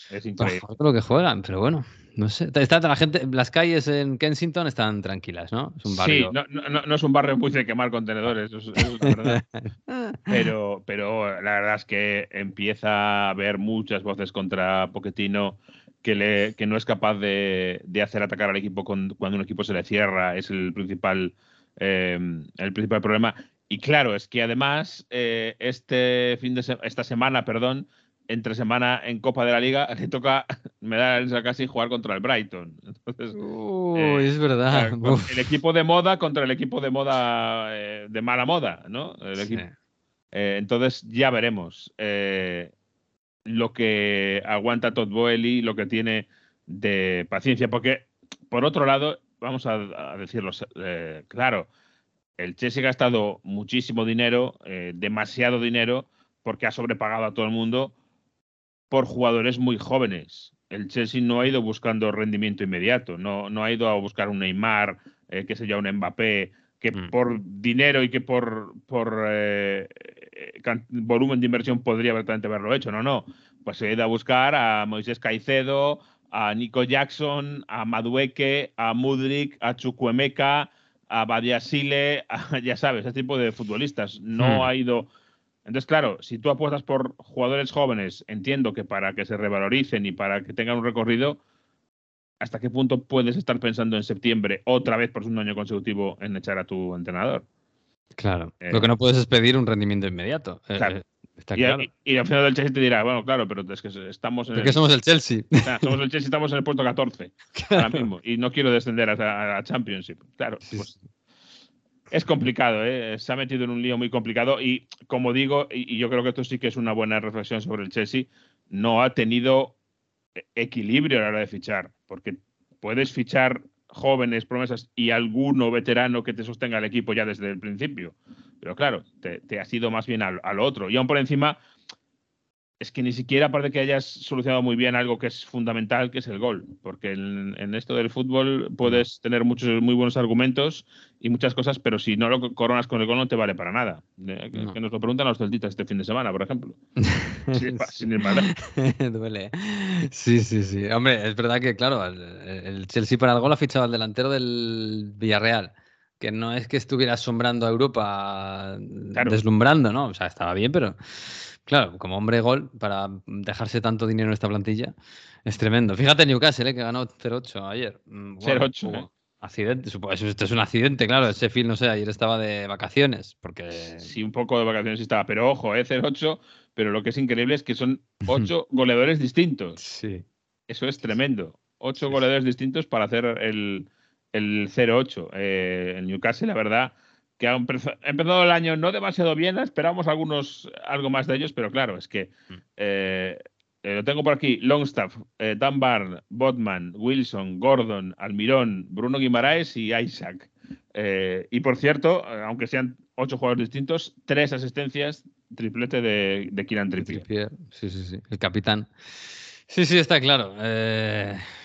Es increíble.
lo que juegan, pero bueno. No sé. Está, la gente, las calles en Kensington están tranquilas, ¿no?
Es un barrio. Sí, no, es un barrio muy de quemar contenedores, eso, es verdad. *laughs* pero, pero la verdad es que empieza a haber muchas voces contra Pochettino que, le, que no es capaz de, hacer atacar al equipo cuando un equipo se le cierra. Es el principal, eh, el principal problema. Y claro, es que además eh, este fin de esta semana, perdón, entre semana en Copa de la Liga *laughs* le toca, me da el casi jugar contra el Brighton. Entonces,
Uy, es verdad.
el equipo de moda contra el equipo de moda eh, de mala moda, ¿no? Eh, entonces ya veremos eh, lo que aguanta Todd Boehly, lo que tiene de paciencia, porque por otro lado, vamos a, a decirlo claro, el Chelsea ha gastado muchísimo dinero, demasiado dinero, porque ha sobrepagado a todo el mundo por jugadores muy jóvenes. El Chelsea no ha ido buscando rendimiento inmediato, no, no ha ido a buscar un Neymar, eh, que sea un Mbappé, que mm. por dinero y que por, por eh, volumen de inversión podría verdaderamente haberlo hecho. No, no. Pues se ha ido a buscar a Moisés Caicedo, a Nico Jackson, a Madueque, a Mudrik, a Chukwemeka, a Badiasile, *laughs* ya sabes, ese tipo de futbolistas. No mm. ha ido entonces, claro, si tú apuestas por jugadores jóvenes, entiendo que para que se revaloricen y para que tengan un recorrido, ¿hasta qué punto puedes estar pensando en septiembre otra vez por un año consecutivo en echar a tu entrenador?
Claro. Eh, lo que no puedes es pedir un rendimiento inmediato. Eh,
claro. Está y, claro. Y, al final del Chelsea te dirá, bueno, claro, pero es que estamos
en. somos el Chelsea.
somos el Chelsea, estamos en el puesto 14 *laughs* ahora mismo. Y no quiero descender a, a, Championship. Claro. Pues, es complicado, ¿eh? se ha metido en un lío muy complicado y como digo, y, yo creo que esto sí que es una buena reflexión sobre el Chelsea, no ha tenido equilibrio a la hora de fichar, porque puedes fichar jóvenes promesas y alguno veterano que te sostenga el equipo ya desde el principio, pero claro, te, te has ido más bien al, al otro y aún por encima es que ni siquiera parece que hayas solucionado muy bien algo que es fundamental, que es el gol. Porque en, esto del fútbol puedes tener muchos muy buenos argumentos y muchas cosas, pero si no lo coronas con el gol no te vale para nada. Eh, que, nos lo preguntan los celtitas este fin de semana, por ejemplo. sí, *laughs* sin *laughs*
Duele. Sí, sí, sí. Hombre, es verdad que, claro, el, Chelsea para el gol ha fichado al delantero del Villarreal que no es que estuviera asombrando a Europa, deslumbrando, ¿no? O sea, estaba bien, pero Claro, como hombre gol, para dejarse tanto dinero en esta plantilla, es tremendo. Fíjate Newcastle, ¿eh? que ganó 0-8 ayer.
0-8. Mm, ¿eh?
Accidente, esto es un accidente, claro. Ese film, no sé, ayer estaba de vacaciones. porque
Sí, un poco de vacaciones estaba, pero ojo, ¿eh? 0-8. Pero lo que es increíble es que son *laughs* 8 goleadores distintos.
Sí.
Eso es tremendo. 8 goleadores distintos para hacer el, el 0-8. Eh, el Newcastle, la verdad que ha empezado el año no demasiado bien, esperamos algunos, algo más de ellos, pero claro, es que mm. eh, eh, lo tengo por aquí, Longstaff, eh, Dunbar, Botman, Wilson, Gordon, Almirón, Bruno Guimaraes y Isaac. y por cierto, aunque sean ocho jugadores distintos, tres asistencias, triplete de, de Kieran Trippier.
Sí, sí, sí, el capitán. Sí, sí, está claro.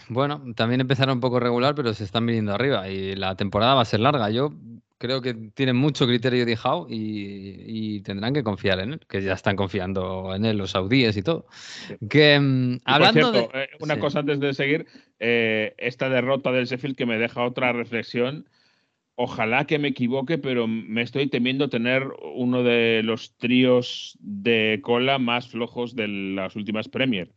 bueno, también empezaron un poco regular, pero se están viniendo arriba y la temporada va a ser larga. Yo creo que tienen mucho criterio de Howe y, tendrán que confiar en él, que ya están confiando en él los saudíes y todo. Que, mm, hablando de...
Eh, una cosa antes de seguir, eh, esta derrota del Sheffield que me deja otra reflexión. Ojalá que me equivoque, pero me estoy temiendo tener uno de los tríos de cola más flojos de las últimas Premier.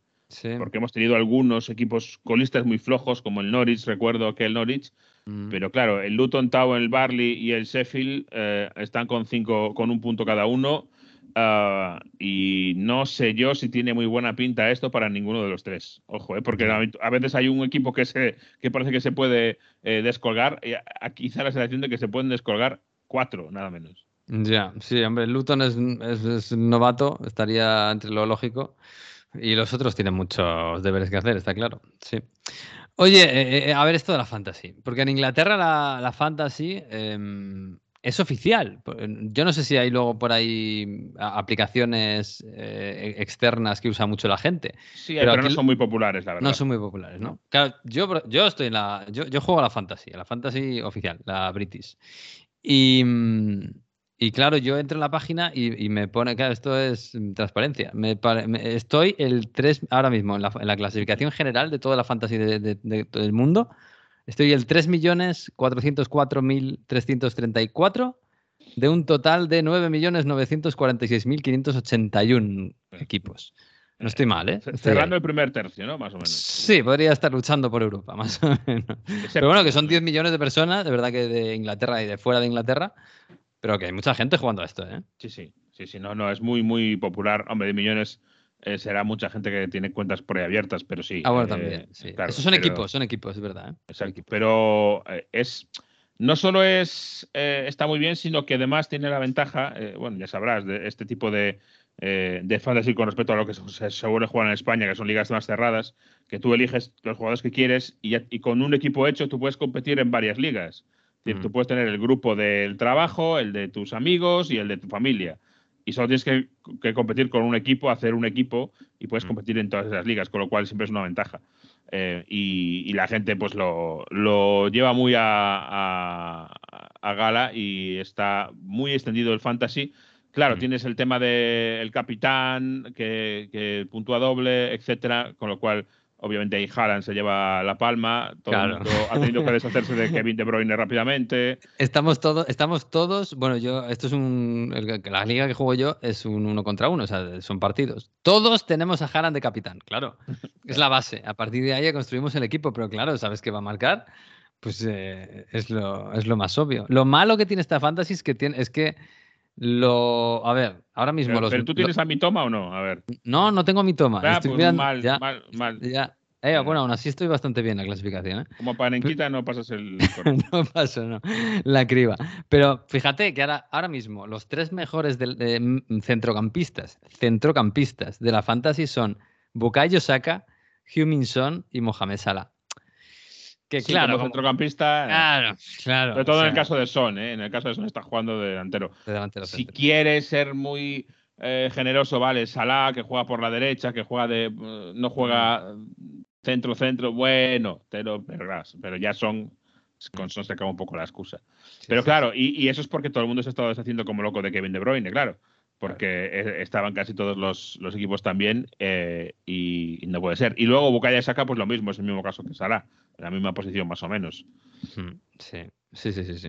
Porque hemos tenido algunos equipos colistas muy flojos, como el Norwich, recuerdo que el Norwich, Mm. Pero claro, el Luton Town, el Barley y el Sheffield eh, están con cinco, con un punto cada uno. Ah, y no sé yo si tiene muy buena pinta esto para ninguno de los tres. Ojo, ¿eh? porque a, veces hay un equipo que, se, que parece que se puede eh, descolgar. Y quizá la sensación de que se pueden descolgar cuatro, nada menos.
Ya, sí, hombre, Luton es, es, novato, estaría entre lo lógico. Y los otros tienen muchos deberes que hacer, está claro. Sí. Oye, eh, eh, a ver esto de la fantasy. Porque en Inglaterra la, la fantasy em, es oficial. Yo no sé si hay luego por ahí aplicaciones eh, externas que usa mucho la gente.
Sí, pero, no son muy populares, la verdad.
No son muy populares, ¿no? Claro, yo, yo estoy en la. Yo, yo juego a la fantasy, a la fantasy oficial, la British. Y, y claro, yo entro en la página y, me pone, claro, esto es transparencia. Me, estoy el 3 ahora mismo en la, en la, clasificación general de toda la fantasy de, de, de, del mundo. Estoy el 3.404.334 de un total de 9.946.581 equipos. No estoy mal, ¿eh?
Cerrando el primer tercio, ¿no? Más o menos.
Sí, podría estar luchando por Europa, *laughs* más o menos. Pero bueno, que son 10 millones de personas, de verdad que de Inglaterra y de fuera de Inglaterra, pero que hay mucha gente jugando a esto, ¿eh?
Sí, sí. Sí, sí, no, no, es muy, muy popular. Hombre, de millones eh, será mucha gente que tiene cuentas preabiertas, pero sí.
Ah, bueno, también. Eh, sí. Esos son equipos, son equipos, es verdad. ¿eh?
Exacto. Pero es. No solo es está muy bien, sino que además tiene la ventaja, bueno, ya sabrás, de este tipo de, de fantasy con respecto a lo que se, suele jugar en España, que son ligas más cerradas, que tú eliges los jugadores que quieres y, y con un equipo hecho tú puedes competir en varias ligas. Mm. Tú puedes tener el grupo del trabajo, el de tus amigos y el de tu familia y solo tienes que, competir con un equipo, hacer un equipo y puedes mm. competir en todas esas ligas, con lo cual siempre es una ventaja. Eh, y, la gente pues lo, lleva muy a, gala y está muy extendido el fantasy. Claro, mm. tienes el tema del capitán que, que puntúa doble, etcétera, con lo cual Obviamente ahí Haaland se lleva la palma, todo el mundo ha tenido que deshacerse de *laughs* Kevin De Bruyne rápidamente.
Estamos todos, estamos todos, bueno, yo, esto es un, la liga que juego yo es un uno contra uno, o sea, son partidos. Todos tenemos a Haaland de capitán, claro, *laughs* es la base. A partir de ahí construimos el equipo, pero claro, ¿sabes qué va a marcar? Pues eh, es, lo, es lo más obvio. Lo malo que tiene esta fantasy es que, tiene, es que lo. A ver, ahora mismo.
Pero, los, tú tienes a mi toma o no? A ver.
No, no tengo a mi toma.
Ah, estoy pues mal, mal, mal,
Ya. Eh, bueno, aún así estoy bastante bien en la clasificación. ¿eh?
Como panenquita no pasas el. *laughs*
no paso, no. La criba. Pero fíjate que ahora, ahora mismo los tres mejores de, centrocampistas, centrocampistas de la fantasy son Bukayo Saka, Heung-Min Son y Mohamed Salah.
Que claro, como centrocampista.
Claro, claro.
Sobre todo en el caso de Son, ¿eh? En el caso de Son está jugando de delantero. si quiere ser muy eh, generoso, vale, Salah, que juega por la derecha, que juega de. Eh, no juega centro, centro, bueno, pero, pero ya son, con Son se acaba un poco la excusa. pero claro, y, eso es porque todo el mundo se ha estado deshaciendo como loco de Kevin De Bruyne, claro, porque e, estaban casi todos los, equipos también eh, y, no puede ser. Y luego Bukaya Saka, pues lo mismo, es el mismo caso que Sara, en la misma posición más o menos.
Sí. Sí, sí, sí, sí.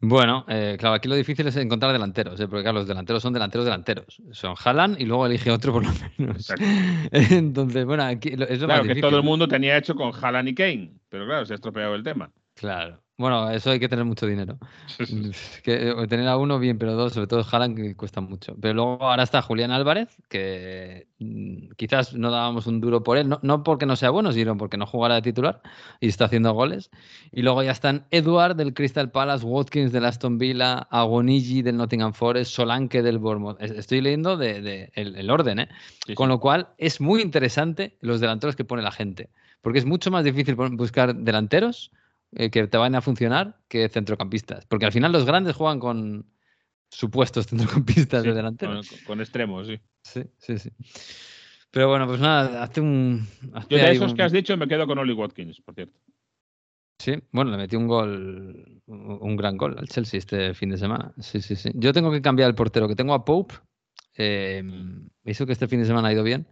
Bueno, eh, claro, aquí lo difícil es encontrar delanteros, ¿eh? porque claro, los delanteros son delanteros delanteros. Son Haaland y luego elige otro por lo menos. *laughs* Entonces, bueno, aquí es lo
claro, que todo el mundo tenía hecho con Haaland y Kane, pero claro, se ha estropeado el tema.
Claro. Bueno, eso hay que tener mucho dinero. *laughs* que, eh, tener a uno bien, pero dos, sobre todo Haaland, que cuesta mucho. Pero luego ahora está Julián Álvarez, que mm, quizás no dábamos un duro por él, no, porque no sea bueno, sino porque no jugara de titular y está haciendo goles. Y luego ya están Edward del Crystal Palace, Watkins del Aston Villa, Agonigi del Nottingham Forest, Solanke del Bournemouth. Estoy leyendo de, el, orden, ¿eh? Con lo cual es muy interesante los delanteros que pone la gente, porque es mucho más difícil buscar delanteros eh, que te van a funcionar que centrocampistas. Porque al final los grandes juegan con supuestos *laughs* centrocampistas de delantero.
Con, extremos, sí.
Sí, sí, sí. Pero bueno, pues nada, hace un.
Yo de esos que has dicho me quedo con Oli Watkins, por cierto.
Sí, bueno, le metí un gol, un gran gol al Chelsea este fin de semana. Sí, sí, sí. Yo tengo que cambiar el portero, que tengo a Pope. Eh, hizo que este fin de semana ha ido bien,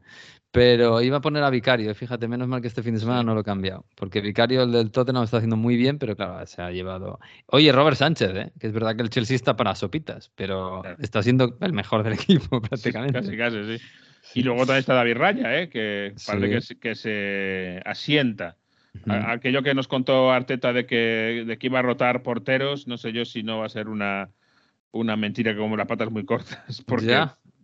pero iba a poner a Vicario, fíjate, menos mal que este fin de semana no lo he cambiado. Porque Vicario, el del Tottenham, está haciendo muy bien, pero claro, se ha llevado. Oye, Robert Sánchez, ¿eh? que es verdad que el Chelsea está para sopitas, pero está siendo el mejor del *laughs* equipo prácticamente.
casi, casi, sí. Y luego también está David Raya, ¿eh? que parece que, se asienta. Aquello que nos contó Arteta de que, de que iba a rotar porteros, no sé yo si no va a ser una, una mentira como las patas muy *laughs* cortas. Porque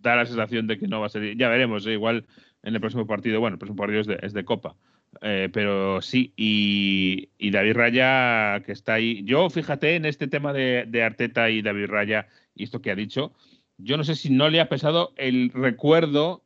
da la sensación de que no va a ser. Ya veremos, igual en el próximo partido, bueno, el próximo partido es de, es de Copa. pero sí, y, David Raya que está ahí. Yo, fíjate, en este tema de, de Arteta y David Raya y esto que ha dicho, yo no sé si no le ha pesado el recuerdo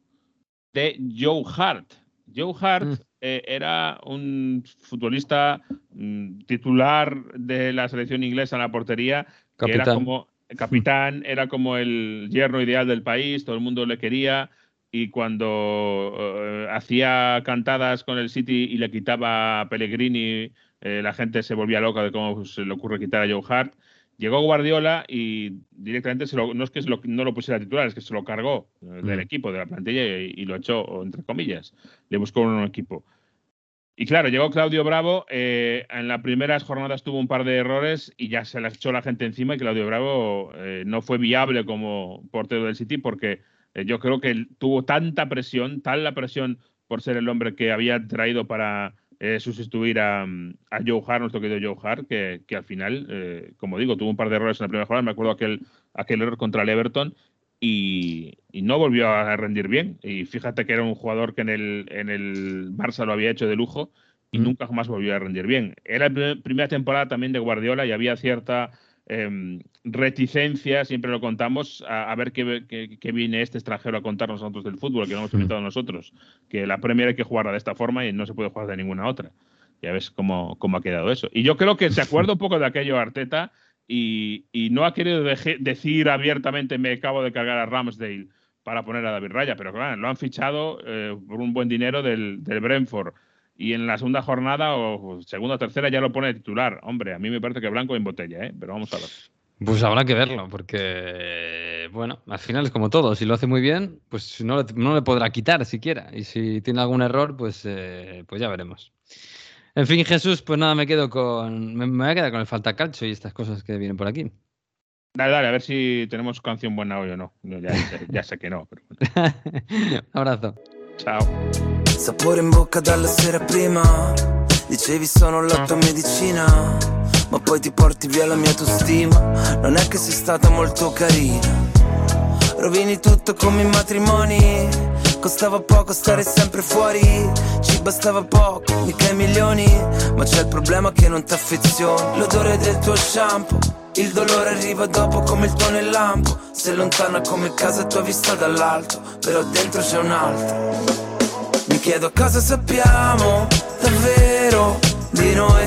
de Joe Hart. Joe Hart mm. eh, era un futbolista mm, titular de la selección inglesa en la portería, que era como capitán, era como el yerno ideal del país, todo el mundo le quería y cuando eh, hacía cantadas con el City y le quitaba a Pellegrini, eh, la gente se volvía loca de cómo se le ocurre quitar a Joe Hart. Llegó Guardiola y directamente se lo, no es que no lo pusiera titular, es que se lo cargó eh, del mm. equipo, de la plantilla y, lo echó, entre comillas. Le buscó un equipo. Y claro, llegó Claudio Bravo. Eh, en las primeras jornadas tuvo un par de errores y ya se las echó la gente encima. Y Claudio Bravo no fue viable como portero del City porque yo creo que tuvo tanta presión, tal la presión por ser el hombre que había traído para eh, sustituir a, a, Joe Hart, nuestro querido Joe Hart, que, que al final, eh, como digo, tuvo un par de errores en la primera jornada. Me acuerdo aquel, aquel error contra el Everton y, y, no volvió a rendir bien. Y fíjate que era un jugador que en el, en el Barça lo había hecho de lujo y nunca jamás volvió a rendir bien. Era la primera temporada también de Guardiola y había cierta Em, reticencia, siempre lo contamos, a, ver qué, viene este extranjero a contarnos nosotros del fútbol, que no hemos invitado nosotros. Que la Premier hay que jugarla de esta forma y no se puede jugar de ninguna otra. Ya ves cómo, cómo ha quedado eso. Y yo creo que se acuerda un poco de aquello Arteta y, no ha querido decir abiertamente me acabo de cargar a Ramsdale para poner a David Raya, pero claro, lo han fichado eh, por un buen dinero del, del Brentford y en la segunda jornada o segunda o tercera ya lo pone de titular. Hombre, a mí me parece que blanco en botella, ¿eh? pero vamos a ver.
Pues habrá que verlo, porque, bueno, al final es como todo. Si lo hace muy bien, pues no le, no le podrá quitar siquiera. Y si tiene algún error, pues, eh, pues ya veremos. En fin, Jesús, pues nada, me quedo con. Me, voy a quedar con el falta calcio y estas cosas que vienen por aquí.
Dale, dale, a ver si tenemos canción buena hoy o no. Ya, ya sé que no. Pero *laughs*
Abrazo.
Ciao.
Sapore in bocca dalla sera prima. Dicevi sono la tua medicina. Ma poi ti porti via la mia autostima. Non è che sei stata molto carina. Rovini tutto come i matrimoni. Costava poco stare sempre fuori. Ci bastava poco, mica i milioni. Ma c'è il problema che non ti affezioni. L'odore del tuo shampoo. Il dolore arriva dopo come il tuo nel lampo. Sei lontana come casa tua vista dall'alto. Però dentro c'è un altro. Mi chiedo cosa sappiamo davvero di noi.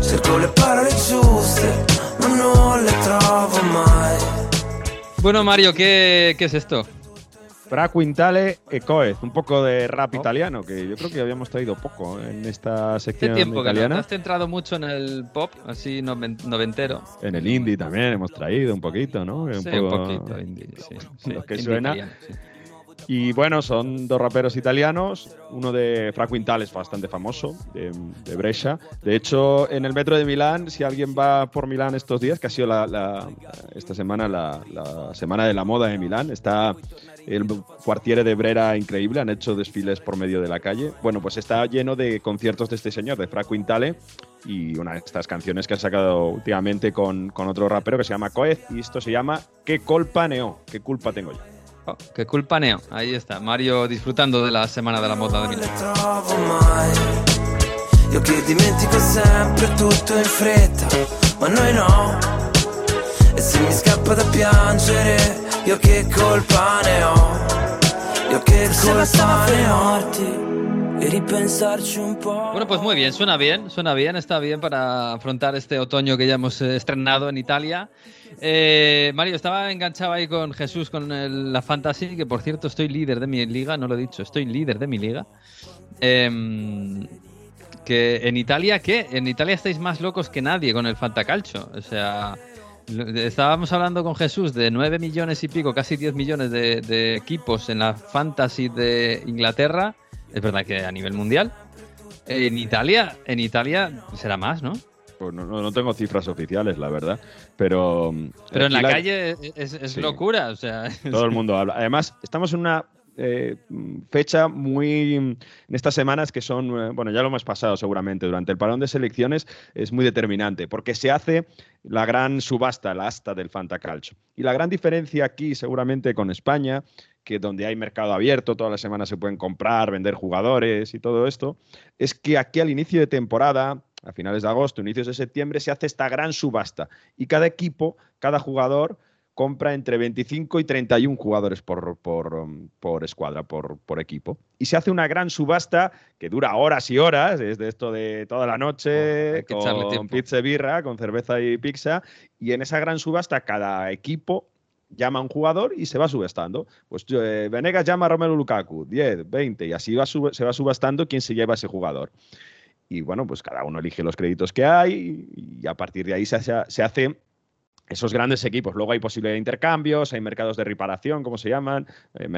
Cerco le parole giuste, ma non le trovo mai.
Bueno, Mario, ¿qué, qué es esto?
Fra Quintale e Coez, un poco de rap italiano, que yo creo que habíamos traído poco en esta sección
Hace tiempo
italiana.
que has centrado mucho en el pop, así noventero.
En el indie también hemos traído un poquito, ¿no?
Un, sí, poco, un poquito indie, sí. sí.
Lo que suena. Italiano, sí. Y bueno, son dos raperos italianos, uno de Fra Quintales, bastante famoso, de, Brescia. De hecho, en el metro de Milán, si alguien va por Milán estos días, que ha sido la, esta semana la, la, semana de la moda de Milán, está el cuartiere de Brera increíble, han hecho desfiles por medio de la calle. Bueno, pues está lleno de conciertos de este señor, de Fra Quintale, y una de estas canciones que ha sacado últimamente con, con otro rapero que se llama Coez, y esto se llama ¿Qué culpa neo? ¿Qué culpa tengo yo?
Oh, qué culpa Neo. Ahí está, Mario disfrutando de la semana de la moda de Milano.
Io che dimentico sempre tutto in fretta, ma noi no. E se mi scappa da piangere, io che colpa ne ho. Io che colpa ne ho.
Bueno, pues muy bien, suena bien, suena bien, está bien para afrontar este otoño que ya hemos eh, estrenado en Italia. Eh, Mario, estaba enganchado ahí con Jesús con la fantasy, que por cierto estoy líder de mi liga, no lo he dicho, estoy líder de mi liga. Em, que en Italia, ¿qué? En Italia estáis más locos que nadie con el Fantacalcio. O sea, estábamos hablando con Jesús de 9 millones y pico, casi 10 millones de equipos en la fantasy de Inglaterra es verdad que a nivel mundial. En Italia, en Italia será más, ¿no?
Pues no, no, tengo cifras oficiales, la verdad. Pero.
Pero en la, calle es, locura, o sea.
Todo el mundo habla. Además, estamos en una eh, fecha muy. en estas semanas que son. Eh, bueno, ya lo hemos pasado seguramente. Durante el parón de selecciones es muy determinante porque se hace la gran subasta, la asta del Fantacalcio. Y la gran diferencia aquí, seguramente con España, que donde hay mercado abierto, todas las semanas se pueden comprar, vender jugadores y todo esto, es que aquí al inicio de temporada, a finales de agosto, inicios de septiembre, se hace esta gran subasta y cada equipo, cada jugador compra entre 25 y 31 jugadores por, por, escuadra, por, por, equipo. Y se hace una gran subasta que dura horas y horas, es de esto de toda la noche, oh, con pizza y birra, con cerveza y pizza. Y en esa gran subasta cada equipo llama a un jugador y se va subastando. Pues eh, Venegas llama a Romelu Lukaku, 10, 20, y así va se va subastando quién se lleva ese jugador. Y bueno, pues cada uno elige los créditos que hay y a partir de ahí se, se hace esos grandes equipos. Luego hay posibilidad de intercambios, hay mercados de reparación, como se llaman, eh,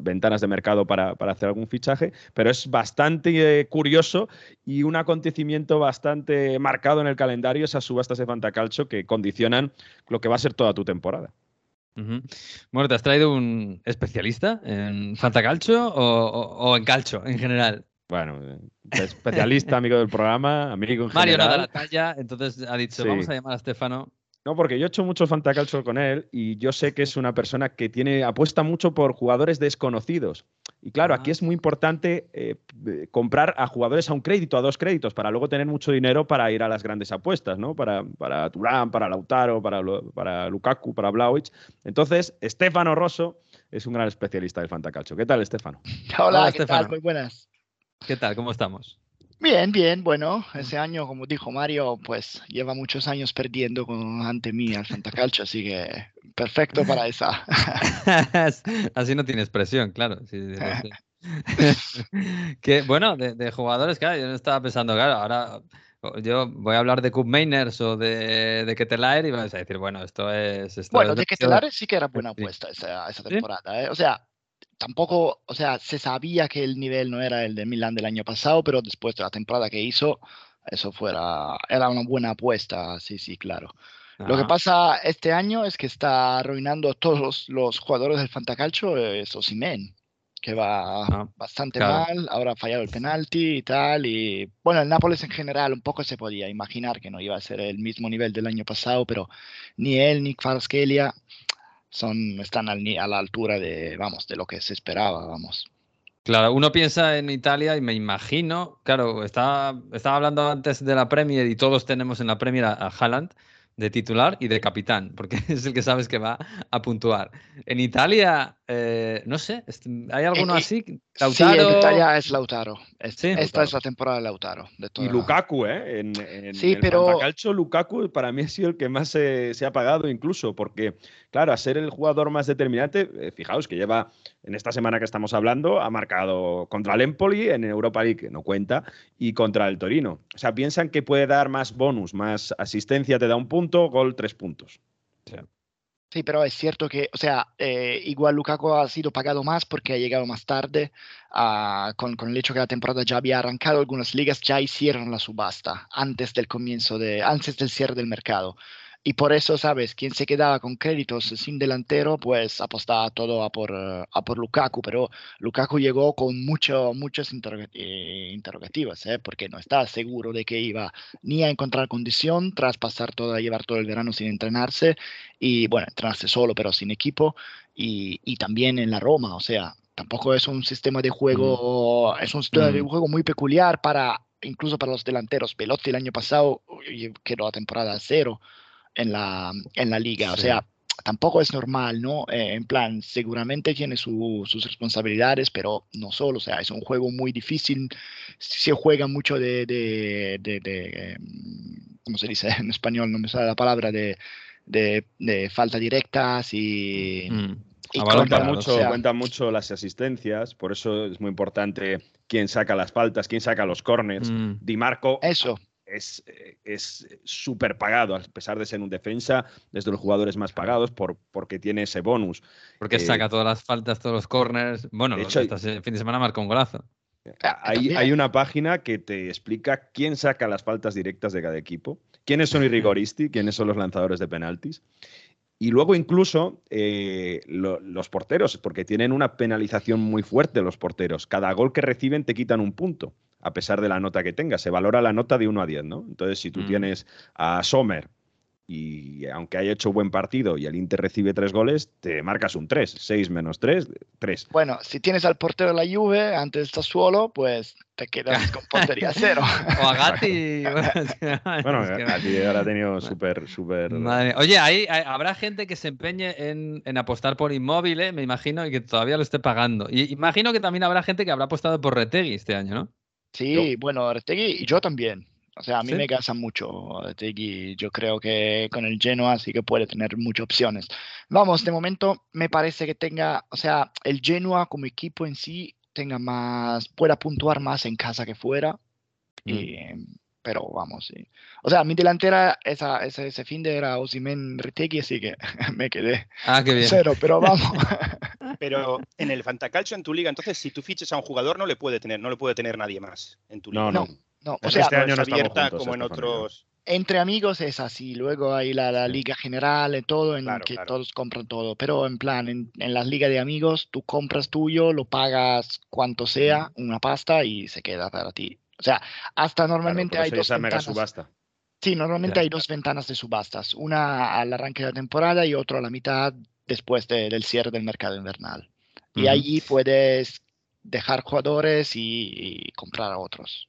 ventanas de mercado para, hacer algún fichaje, pero es bastante eh, curioso y un acontecimiento bastante marcado en el calendario, esas subastas de Fantacalcio que condicionan lo que va a ser toda tu temporada.
Bueno, ¿te has traído un especialista en Fantacalcio o, o, en calcio en general?
Bueno, eh, especialista, amigo del programa, amigo en
Mario
no
da la talla, entonces ha dicho, vamos a llamar a Estefano
no, porque yo he hecho mucho fantacalcio con él y yo sé que es una persona que tiene apuesta mucho por jugadores desconocidos. Y claro, aquí es muy importante eh, comprar a jugadores a un crédito, a dos créditos, para luego tener mucho dinero para ir a las grandes apuestas, ¿no? Para, para Turán, para Lautaro, para, para Lukaku, para Blauich. Entonces, Estefano Rosso es un gran especialista del fantacalcio. ¿Qué tal, Estefano?
Hola, ¿qué tal? Muy buenas.
¿Qué tal? ¿Cómo estamos?
Bien, bien, bueno, ese año, como dijo Mario, pues lleva muchos años perdiendo con, ante mí al Santa Calcio, así que perfecto para esa. *laughs*
así no tienes presión, claro. *laughs* que bueno, de, jugadores, claro, yo no estaba pensando, claro, ahora yo voy a hablar de Cup Mainers o de, de Ketelaer y vas a decir, bueno, esto es.
bueno, de Ketelaer sí que era buena apuesta esa, esa temporada, ¿eh? O sea, tampoco, o sea, se sabía que el nivel no era el de Milan del año pasado, pero después de la temporada que hizo, eso fuera, era una buena apuesta, sí, sí, claro. Lo que pasa este año es que está arruinando a todos los, jugadores del Fantacalcio, eso eh, Simen, que va ah, bastante mal, ahora ha fallado el penalti y tal, y bueno, el Nápoles en general un poco se podía imaginar que no iba a ser el mismo nivel del año pasado, pero ni él ni Kvaratskhelia son, están a la altura de, vamos, de lo que se esperaba, vamos.
Claro, uno piensa en Italia y me imagino, claro, estaba, estaba hablando antes de la Premier y todos tenemos en la Premier a, a Haaland, de titular y de capitán, porque *laughs* es el que sabes que va a puntuar. En Italia, eh, no sé, ¿hay alguno así?
¿Lautaro? Sí, en Italia es Lautaro. esta es la temporada de Lautaro.
y Lukaku, ¿eh? En, sí, el pero... Calcio, Lukaku para mí ha sido el que más se, ha pagado incluso, porque, claro, a ser el jugador más determinante, eh, fijaos que lleva, en esta semana que estamos hablando, ha marcado contra el Empoli en Europa League, no cuenta, y contra el Torino. O sea, piensan que puede dar más bonus, más asistencia, te da un punto, gol, tres puntos.
Sí, pero es cierto que, o sea, eh, igual Lukaku ha sido pagado más porque ha llegado más tarde, ah, con, con, el hecho que la temporada ya había arrancado, algunas ligas ya hicieron la subasta antes del comienzo de, antes del cierre del mercado. Y por eso, ¿sabes? Quien se quedaba con créditos sin delantero, pues apostaba todo a por, a por Lukaku. Pero Lukaku llegó con mucho, muchas eh, interrogativas, ¿eh? porque no estaba seguro de que iba ni a encontrar condición tras pasar todo, llevar todo el verano sin entrenarse. Y bueno, entrenarse solo, pero sin equipo. Y, y también en la Roma, o sea, tampoco es un sistema de juego, es un sistema de juego muy peculiar para incluso para los delanteros. Pelotti el año pasado quedó a temporada cero en la, en la liga. O sea, tampoco es normal, ¿no? Eh, en plan, seguramente tiene sus responsabilidades, pero no solo, o sea, es un juego muy difícil, se juega mucho de, de, de, mm, ¿cómo se dice *laughs* en español? No me sale la palabra, de, de, falta directas y...
Mm. cuenta, mucho, cuenta mucho las asistencias, por eso es muy importante quién saca las faltas, quién saca los corners. Mm. Di Marco
eso
es súper pagado, a pesar de ser un defensa, desde los jugadores más pagados, por, porque tiene ese bonus.
Porque saca todas las faltas, todos los corners. Bueno, de hecho, este fin de semana marca un golazo.
Ah, hay, hay, una página que te explica quién saca las faltas directas de cada equipo, quiénes son rigoristi, quiénes son los lanzadores de penaltis. Y luego incluso eh, los porteros, porque tienen una penalización muy fuerte los porteros. Cada gol que reciben te quitan un punto, a pesar de la nota que tengas. Se valora la nota de 1 a 10, ¿no? Entonces, si tú mm. tienes a Sommer, y aunque haya hecho buen partido y el Inter recibe tres goles, te marcas un 3. 6 menos 3, 3.
Bueno, si tienes al portero de la Juve antes está suelo, pues te quedas *laughs* con portería cero.
o a Gatti. *laughs*
bueno, *laughs* Gatti ahora ha tenido súper, súper...
Oye, ahí, habrá gente que se empeñe en, apostar por inmóviles, me imagino, y que todavía lo esté pagando. Y imagino que también habrá gente que habrá apostado por Retegui este año, ¿no?
Sí, bueno, Retegui y yo también. O sea, a mí me cansa mucho Tegui. Yo creo que con el Genoa sí que puede tener muchas opciones. Vamos, de momento me parece que tenga, o sea, el Genoa como equipo en sí tenga más, pueda puntuar más en casa que fuera. Mm. pero vamos, sí. O sea, mi delantera esa, ese, ese fin de era Osimen Retegui, así que *laughs* me quedé
ah, qué bien.
cero, pero vamos. *laughs* *laughs*
pero en el Fantacalcio en tu liga, entonces si tú fiches a un jugador no le puede tener, no le puede tener nadie más en tu liga.
no. no. No, o sea,
este año no abierta como en otros.
Entre amigos es así, luego hay la, liga general y todo, en que todos compran todo, pero en plan, en, las ligas de amigos, tú compras tuyo, lo pagas cuanto sea, una pasta y se queda para ti. O sea, hasta normalmente hay dos ventanas.
subasta.
Sí, normalmente hay dos ventanas de subastas, una al arranque de la temporada y otra a la mitad después del cierre del mercado invernal. Y allí puedes dejar jugadores y comprar a otros.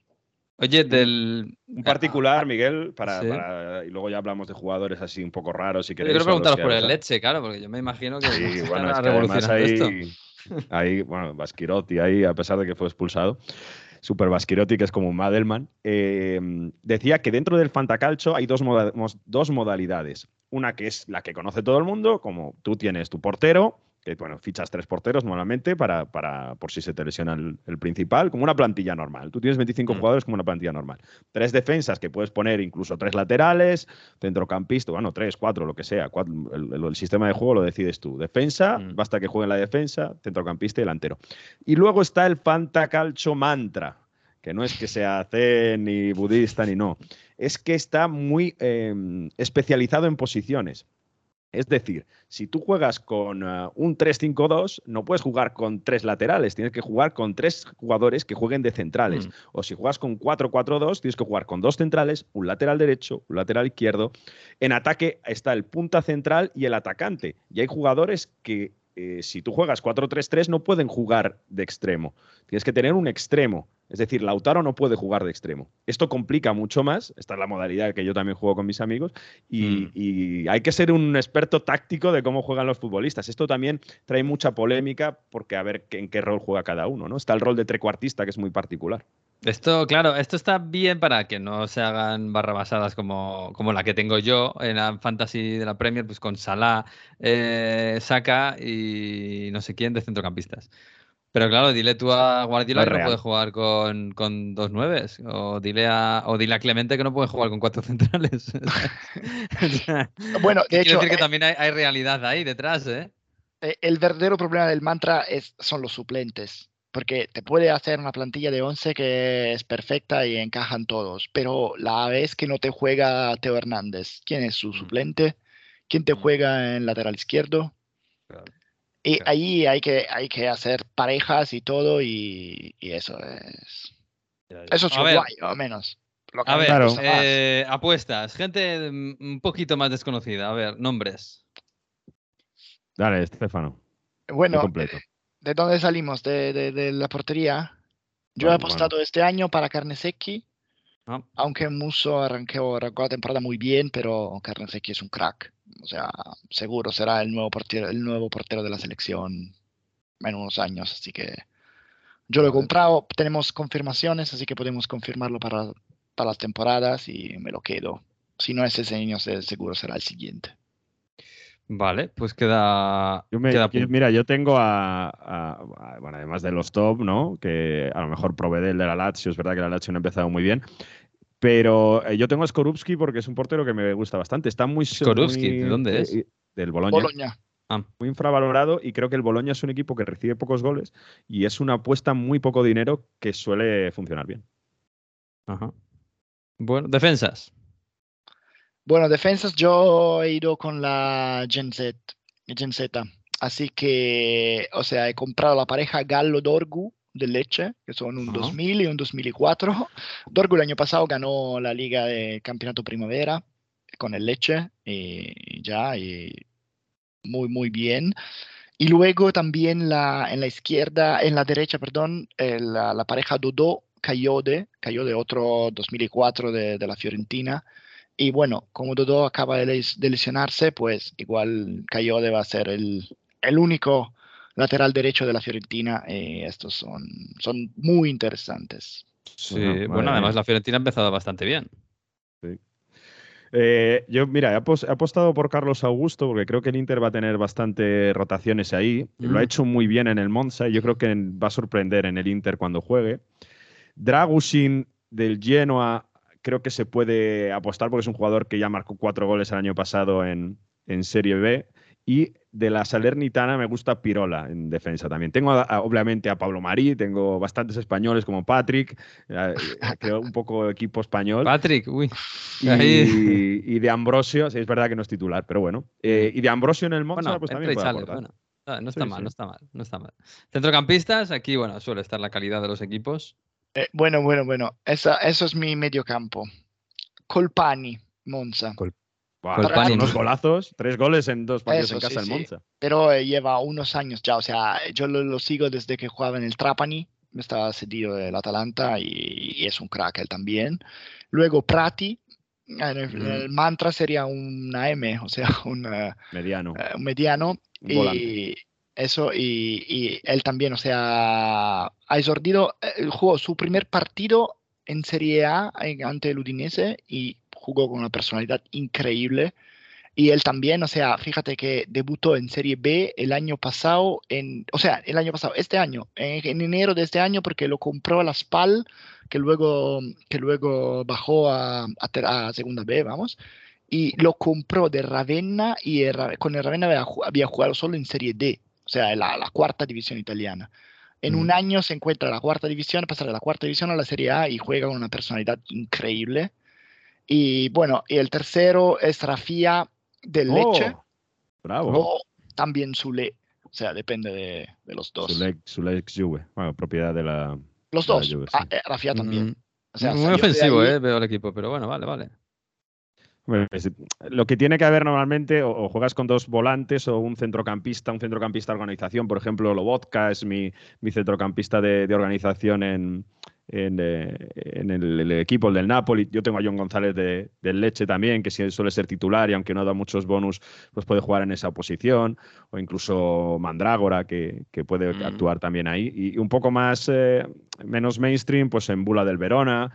Oye, del.
Un particular, Miguel, para, y luego ya hablamos de jugadores así un poco raros. Si
queréis, yo quiero preguntaros por el Leche, claro, porque yo me imagino que.
Sí, *laughs* bueno, es que además ahí, *laughs* ahí, bueno, Basquirotti ahí, a pesar de que fue expulsado. Super Basquirotti, que es como un Madelman, eh, decía que dentro del Fantacalcho hay dos, dos modalidades. Una que es la que conoce todo el mundo, como tú tienes tu portero, que bueno, fichas tres porteros normalmente para, para por si se te lesiona el, principal, como una plantilla normal. Tú tienes 25 mm. jugadores como una plantilla normal. Tres defensas que puedes poner incluso tres laterales, centrocampista, bueno, tres, cuatro, lo que sea. el, sistema de juego lo decides tú. Defensa, mm. basta que juegue en la defensa, centrocampista y delantero. Y luego está el Calcio Mantra, que no es que sea zen ni budista ni no, es que está muy em, especializado en posiciones. Es decir, si tú juegas con eh, un 3-5-2, no puedes jugar con tres laterales, tienes que jugar con tres jugadores que jueguen de centrales. Mm. O si juegas con 4-4-2, tienes que jugar con dos centrales, un lateral derecho, un lateral izquierdo. En ataque está el punta central y el atacante. Y hay jugadores que eh, si tú juegas 4-3-3 no pueden jugar de extremo. Tienes que tener un extremo. Es decir, Lautaro no puede jugar de extremo. Esto complica mucho más. Esta es la modalidad que yo también juego con mis amigos. Y, mm. hay que ser un experto táctico de cómo juegan los futbolistas. Esto también trae mucha polémica porque a ver en qué rol juega cada uno. ¿no? Está el rol de trecuartista que es muy particular.
Esto, claro, esto está bien para que no se hagan barrabasadas como, como la que tengo yo en la Fantasy de la Premier, pues con Salah, eh, Saka y no sé quién de centrocampistas. Pero claro, dile tú a Guardiola que no puede jugar con, con, dos nueves. O dile, a, o dile a Clemente que no puede jugar con cuatro *laughs* centrales.
bueno, de hecho.
decir que eh, también hay, hay, realidad ahí detrás, ¿eh?
¿eh? El verdadero problema del mantra es, son los suplentes porque te puede hacer una plantilla de 11 que es perfecta y encajan todos, pero la vez que no te juega Teo Hernández, ¿quién es su mm. suplente? ¿Quién te mm. juega en lateral izquierdo? Y ahí hay que, hay que hacer parejas y todo, y, eso es. Eso es guay, o menos.
a ver, eh, apuestas, gente un poquito más desconocida. A ver, nombres.
Dale, Estefano.
Bueno, completo. ¿De dónde salimos? ¿De, la portería? Yo he apostado este año para Carnesecchi, ah. aunque Muso arrancó, arrancó, la temporada muy bien, pero Carnesecchi es un crack. O sea, seguro será el nuevo portero, el nuevo portero de la selección en unos años. Así que yo lo he comprado, tenemos confirmaciones, así que podemos confirmarlo para, para las temporadas y me lo quedo. Si no es ese año, seguro será el siguiente.
Vale, pues queda.
mira, yo tengo a, Bueno, además de los top, ¿no? Que a lo mejor probé el de la Lazio, es verdad que la Lazio no ha empezado muy bien. Pero eh, yo tengo a Skorupski porque es un portero que me gusta bastante. Está muy.
Skorupski, ¿de dónde es? Eh,
del Boloña. Ah. Muy infravalorado y creo que el Boloña es un equipo que recibe pocos goles y es una apuesta muy poco dinero que suele funcionar bien.
Ajá. Bueno, defensas.
Bueno, defensas yo he ido con la Gen Z, Gen Z. Así que, o sea, he comprado la pareja Gallo Dorgu de Leche, que son un 2000 y un 2004. Dorgu el año pasado ganó la Liga de Campeonato Primavera con el Leche y ya, y muy, muy bien. Y luego también la, en la izquierda, en la derecha, perdón, la, la, pareja Dodó Cayode, Cayode otro 2004 de, de, la Fiorentina. Y bueno, como Dodó acaba de, de lesionarse, pues igual Cayode va a ser el, el único lateral derecho de la Fiorentina. Eh, estos son, son muy interesantes.
Sí, bueno, además la Fiorentina ha empezado bastante bien.
Sí. Eh, yo, mira, he, apostado por Carlos Augusto porque creo que el Inter va a tener bastantes rotaciones ahí. Lo ha mm. hecho muy bien en el Monza y yo creo que va a sorprender en el Inter cuando juegue. Dragusin del Genoa creo que se puede apostar porque es un jugador que ya marcó cuatro goles el año pasado en, en Serie B. Y de la Salernitana me gusta Pirola en defensa también. Tengo obviamente a Pablo Marí, tengo bastantes españoles como Patrick, eh, *laughs* creo un poco equipo español.
Patrick, uy.
Y, de Ambrosio, sí, es verdad que no es titular, pero bueno. Eh, y de Ambrosio en el Monza, pues también puede
no está mal, no está mal, no está mal. Centrocampistas, aquí, bueno, suele estar la calidad de los equipos.
Eh, bueno, bueno, bueno. eso es mi medio campo. Colpani, Monza
unos golazos, tres goles en dos partidos en casa del Monza.
Pero eh, lleva unos años ya, o sea, yo lo, sigo desde que jugaba en el Trapani, me estaba cedido del Atalanta y, es un crack él también. Luego Prati, en el, mantra sería una M, o sea, *laughs* un
mediano.
Eh, un mediano. y eso, y, y, él también, o sea, ha exordido, eh, jugó su primer partido en Serie A ante el Udinese y jugó con una personalidad increíble. Y él también, o sea, fíjate que debutó en Serie B el año pasado, en, o sea, el año pasado, este año, en, enero de este año, porque lo compró a la SPAL, que luego, que luego bajó a, a, Segunda B, vamos, y lo compró de Ravenna y con el Ravenna había, jugado solo en Serie D, o sea, la, la cuarta división italiana. En un año se encuentra en la cuarta división, pasa de la cuarta división a la Serie A y juega con una personalidad increíble. Y bueno, y el tercero es Rafia de oh, Leche.
bravo.
O también Zule. O sea, depende de, de los dos.
Zule, ex Juve. Bueno, propiedad de la.
Los dos. Ah, eh, Rafia también. Mm.
O sea, Muy ofensivo, eh, veo el equipo, pero bueno, vale, vale.
Lo que tiene que haber normalmente, o, juegas con dos volantes o un centrocampista, un centrocampista de organización. Por ejemplo, Lobotka es mi, mi centrocampista de organización en, en, eh, el, equipo, el del Napoli. Yo tengo a John González de, del Leche también, que suele ser titular y aunque no da muchos bonus, pues puede jugar en esa posición. O incluso Mandrágora, que, puede mm. actuar también ahí. Y un poco más, eh, menos mainstream, pues en Bula del Verona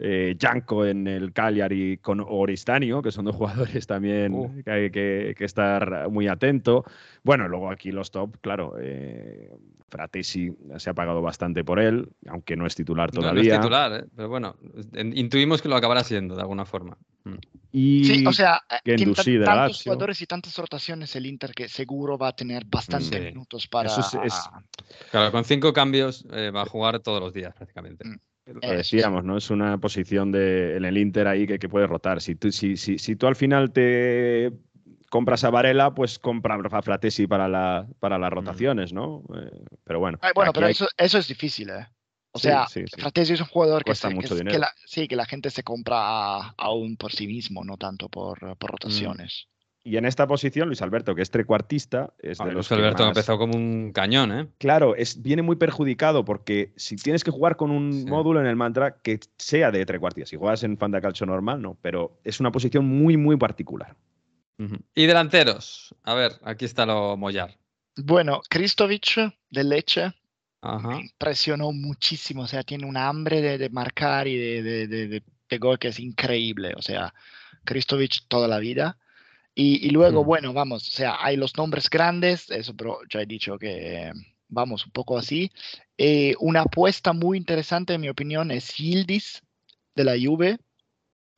eh, Janko en el Cagliari con Oristanio, que son dos jugadores también uh. que hay que, estar muy atento. Bueno, luego aquí los top, claro, eh, Fratesi se ha pagado bastante por él, aunque no es titular todavía. No,
es titular, ¿eh? pero bueno, intuimos que lo acabará siendo de alguna forma. Mm.
Y
sí, o sea, eh, tiene tantos jugadores y tantas rotaciones el Inter que seguro va a tener bastantes minutos para...
Claro, con cinco cambios va a jugar todos los días prácticamente. Mm.
Lo decíamos, ¿no? Es una posición de, en el Inter ahí que, que puede rotar. Si tú, si, si, si tú al final te compras a Varela, pues compra a Fratesi para, la, para las mm. rotaciones, ¿no? Eh, pero bueno.
bueno, pero eso, eso es difícil, ¿eh? O sea, Fratesi es un jugador que, mucho que, la, sí, que la gente se compra aún por sí mismo, no tanto por, por mm. rotaciones.
Y en esta posición, Luis Alberto, que es trecuartista, es de
Luis Alberto ha empezado como un cañón, ¿eh?
Claro, es, viene muy perjudicado porque si tienes que jugar con un módulo en el mantra que sea de trecuartista, si juegas en Fanda Calcio normal, no, pero es una posición muy, muy particular.
Y delanteros, a ver, aquí está lo mollar.
Bueno, Kristovic de Leche Ajá. impresionó muchísimo, o sea, tiene un hambre de, marcar y de, de, de, gol que es increíble, o sea, Kristovic toda la vida. Y, luego, bueno, vamos, o sea, hay los nombres grandes, eso pero ya he dicho que vamos un poco así. Eh, una apuesta muy interesante, en mi opinión, es Yildiz de la Juve.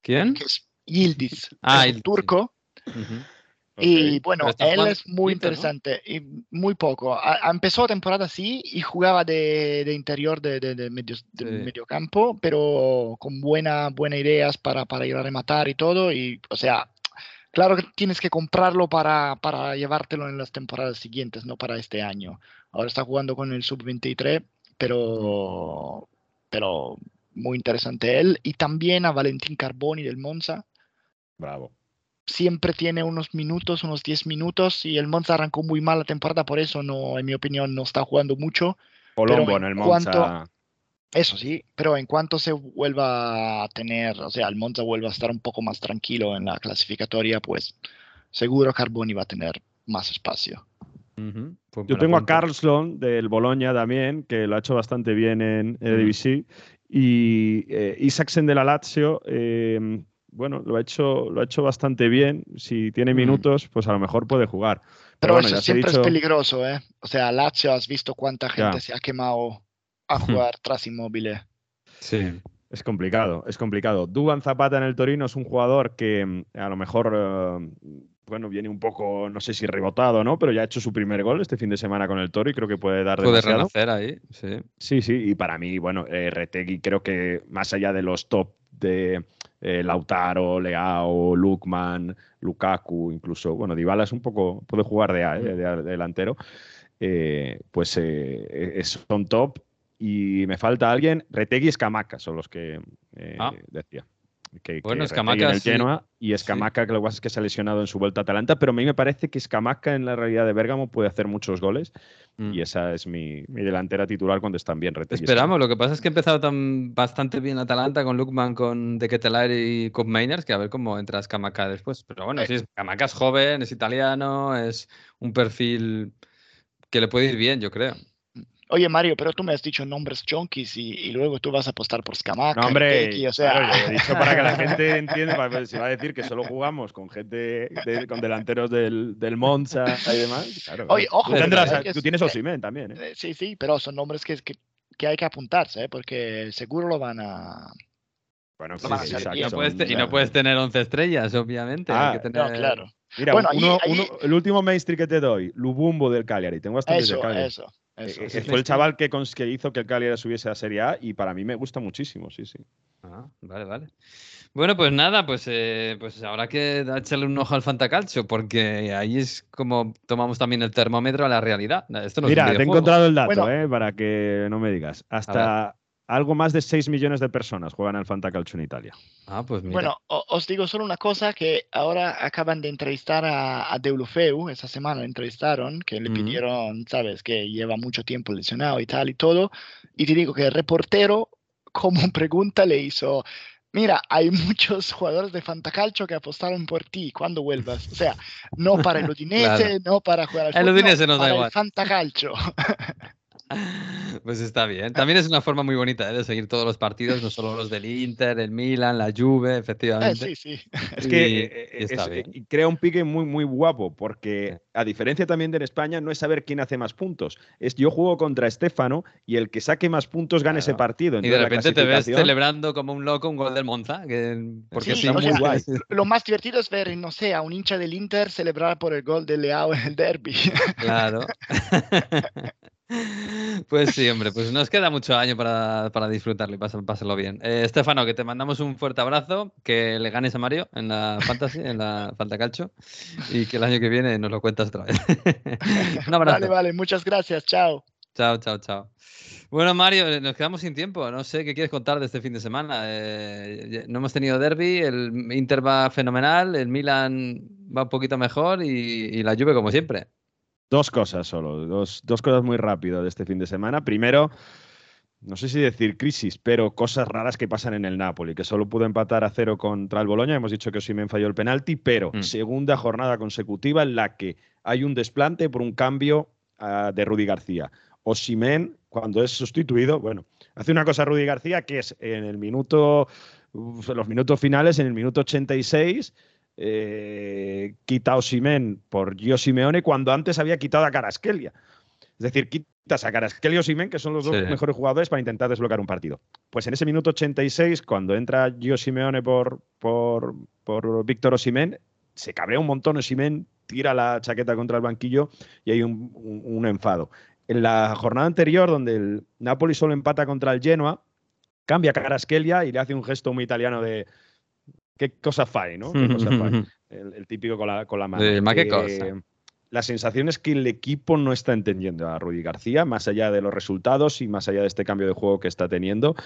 ¿Quién?
Que es Yildiz, *laughs* ah, el turco. Y bueno, él es muy interesante y muy poco. empezó la temporada así y jugaba de, de interior de, de, medio, medio, campo, pero con buenas buena ideas para, para ir a rematar y todo. Y, o sea, claro que tienes que comprarlo para, para llevártelo en las temporadas siguientes, no para este año. Ahora está jugando con el sub-23, pero, pero muy interesante él. Y también a Valentín Carboni del Monza.
Bravo
siempre tiene unos minutos, unos 10 minutos, y el Monza arrancó muy mal la temporada, por eso no, en mi opinión, no está jugando mucho.
Colombo en el Monza.
Eso sí, pero en cuanto se vuelva a tener, o sea, el Monza vuelva a estar un poco más tranquilo en la clasificatoria, pues seguro Carboni va a tener más espacio.
Pues Yo tengo a Carlson del Boloña también, que lo ha hecho bastante bien en Eredivisie, y eh, Isaacsen de la Lazio, eh, bueno, lo ha hecho, lo ha hecho bastante bien. Si tiene minutos, pues a lo mejor puede jugar.
Pero, bueno, eso siempre es peligroso, ¿eh? O sea, Lazio, has visto cuánta gente se ha quemado a jugar tras inmóviles.
Sí. Es complicado, es complicado. Duban Zapata en el Torino es un jugador que mm, a lo mejor, eh, bueno, viene un poco, no sé si rebotado, ¿no? Pero ya ha hecho su primer gol este fin de semana con el Toro y creo que puede dar
Puede renacer ahí, sí.
Sí, sí, y para mí, bueno, eh, Retegui creo que más allá de los top de eh, Lautaro, Leao, Lukman, Lukaku, incluso, bueno, Dybala es un poco, puede jugar de, eh, de, delantero, eh, pues son top. Y me falta alguien, Retegui y Escamaca son los que ah. decía
bueno, Escamaca. En el
Genoa, y Escamaca, que lo que pasa es que se ha lesionado en su vuelta a Atalanta, pero a mí me parece que Escamaca en la realidad de Bérgamo puede hacer muchos goles mm. y esa es mi, delantera titular cuando están bien
Retegui. Esperamos, lo que pasa es que ha empezado tan bastante bien Atalanta con Lukman, con De Ketelar y con Mainers, que a ver cómo entra Escamaca después. Pero bueno, sí, Escamaca es joven, es italiano, es un perfil que le puede ir bien, yo creo.
Oye, Mario, pero tú me has dicho nombres junkies y, luego tú vas a apostar por Scamaca.
No, hombre, o sea... claro, he *laughs* dicho para que la gente entienda, se va a decir que solo jugamos con gente, con delanteros del, del Monza y demás. Claro,
Oye, ojo.
Tú, tienes Osimen también. ¿eh?
¿eh? Sí, sí, pero son nombres que, que, que hay que apuntarse, ¿eh? porque seguro lo van a...
Bueno, sí,
sí, y, no puedes, y, no puedes, tener 11 estrellas, obviamente.
Ah, que tener... no, claro.
Mira, bueno, uno, uno, el último mainstream que te doy, Lubumbo del Cagliari. Tengo hasta
eso,
Cagliari.
Eso,
eso. Eh, fue el chaval que, que, hizo que el Cagliari subiese a Serie A y para mí me gusta muchísimo, sí, sí.
Ah, vale, vale. Bueno, pues nada, pues, eh, pues habrá que echarle un ojo al Fantacalcio, porque ahí es como tomamos también el termómetro a la realidad. Esto no
Mira, te he encontrado el dato, eh, para que no me digas. Hasta algo más de 6 millones de personas juegan al Fantacalcio en Italia.
Ah, pues mira.
Bueno, os digo solo una cosa, que ahora acaban de entrevistar a, a Deulofeu, esa semana lo entrevistaron, que le pidieron, sabes, que lleva mucho tiempo lesionado y tal y todo, y te digo que el reportero, como *laughs* pregunta, le hizo, mira, hay muchos jugadores de Fantacalcio que apostaron por ti cuando vuelvas. O sea, no para el *laughs* Udinese, no para jugar al
fútbol, el Udinese no, para el
Fantacalcio. *laughs* *laughs*
Pues está bien. También es una forma muy bonita ¿eh? de seguir todos los partidos, no solo los del Inter, el Milan, la Juve, efectivamente.
sí, sí. *laughs*
Es que eh, eh, crea un pique muy, muy guapo, porque a diferencia también de España, no es saber quién hace más puntos. Es yo juego contra Estefano y el que saque más puntos gane ese partido.
y de repente te ves celebrando como un loco un gol del Monza, porque sí, muy guay. *laughs*
Lo más divertido es ver, no sé, a un hincha del Inter celebrar por el gol de Leao en el derby.
Claro. Pues sí, hombre, pues nos queda mucho año para, para disfrutarlo y pasarlo bien. Eh, Estefano, que te mandamos un fuerte abrazo, que le ganes a Mario en la Fantasy, en la Fantacalcho, y que el año que viene nos lo cuentas otra vez. *laughs*
un abrazo. Vale, vale, muchas gracias, chao.
Chao, chao, chao. Bueno, Mario, eh, nos quedamos sin tiempo. No sé qué quieres contar de este fin de semana. Eh, no hemos tenido derby, el Inter va fenomenal, el Milan va un poquito mejor y, y la Juve como siempre.
Dos cosas solo, dos, cosas muy rápido de este fin de semana. Primero, no sé si decir crisis, pero cosas raras que pasan en el Napoli, que solo pudo empatar a cero contra el Boloña. Hemos dicho que Osimen falló el penalti, pero mm. segunda jornada consecutiva en la que hay un desplante por un cambio ah, de Rudy García. Osimen, cuando es sustituido, bueno, hace una cosa Rudy García que es en el minuto, en los minutos finales, en el minuto 86 eh, quita a Osimen por Gio Simeone cuando antes había quitado a Caraskelia. Es decir, quitas a Caraskelia y Osimen, que son los dos mejores jugadores para intentar desbloquear un partido. Pues en ese minuto 86, cuando entra Gio Simeone por, por, por Víctor Osimen, se cabrea un montón Osimen, tira la chaqueta contra el banquillo y hay un, enfado. En la jornada anterior, donde el Napoli solo empata contra el Genoa, cambia Caraskelia y le hace un gesto muy italiano de qué cosa fai, ¿no? El, típico con la, con la mano.
qué cosa
la sensación es que el equipo no está entendiendo a Rudy García, más allá de los resultados y más allá de este cambio de juego que está teniendo.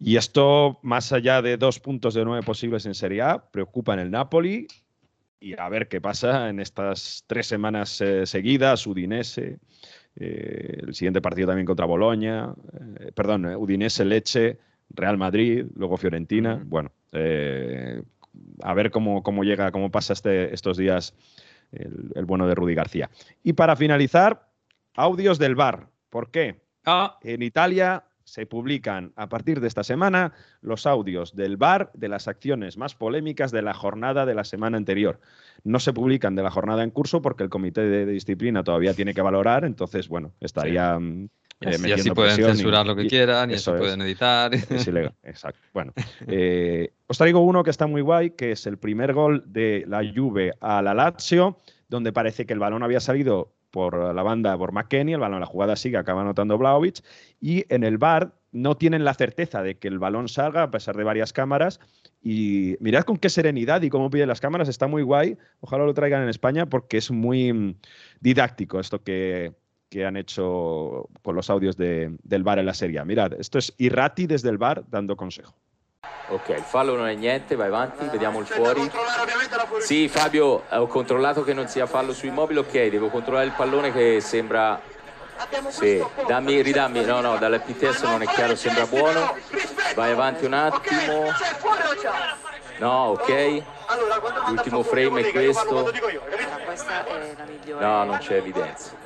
Y esto, más allá de dos puntos de nueve posibles en Serie A, preocupa en el Napoli. Y a ver qué pasa en estas tres semanas eh, seguidas, Udinese, eh, el siguiente partido también contra Boloña, eh, perdón, Udinese, Leche, Real Madrid, luego Fiorentina. Bueno, a ver cómo, cómo llega, cómo pasa este, estos días el, bueno de Rudy García. Y para finalizar, audios del bar. ¿Por qué?
Ah.
En Italia se publican a partir de esta semana los audios del bar de las acciones más polémicas de la jornada de la semana anterior. No se publican de la jornada en curso porque el comité de, disciplina todavía tiene que valorar, entonces, bueno, estaría... Mm,
eh, y así pueden censurar lo que quieran y eso, pueden editar. *laughs*
Es ilegal, exacto. Bueno, *laughs* eh, os traigo uno que está muy guay, que es el primer gol de la Juve a la Lazio, donde parece que el balón había salido por la banda por McKenny, el balón, la jugada sigue, acaba anotando Blaovic, y en el bar no tienen la certeza de que el balón salga a pesar de varias cámaras. Y mirad con qué serenidad y cómo piden las cámaras, está muy guay. Ojalá lo traigan en España porque es muy mm, didáctico esto que, que han hecho con los audios de, del bar en la serie. Mirad, esto es Irrati desde el bar dando consejo.
Ok, il fallo non è niente, vai avanti, vediamo il fuori. Sì, Fabio, ho controllato che non sia fallo su immobile, ok, devo controllare il pallone che sembra... Sì, dammi, ridammi, no, no, dalla PTS non è chiaro, sembra buono. Vai avanti un attimo. No, ok. L'ultimo frame è questo. No, non c'è evidenza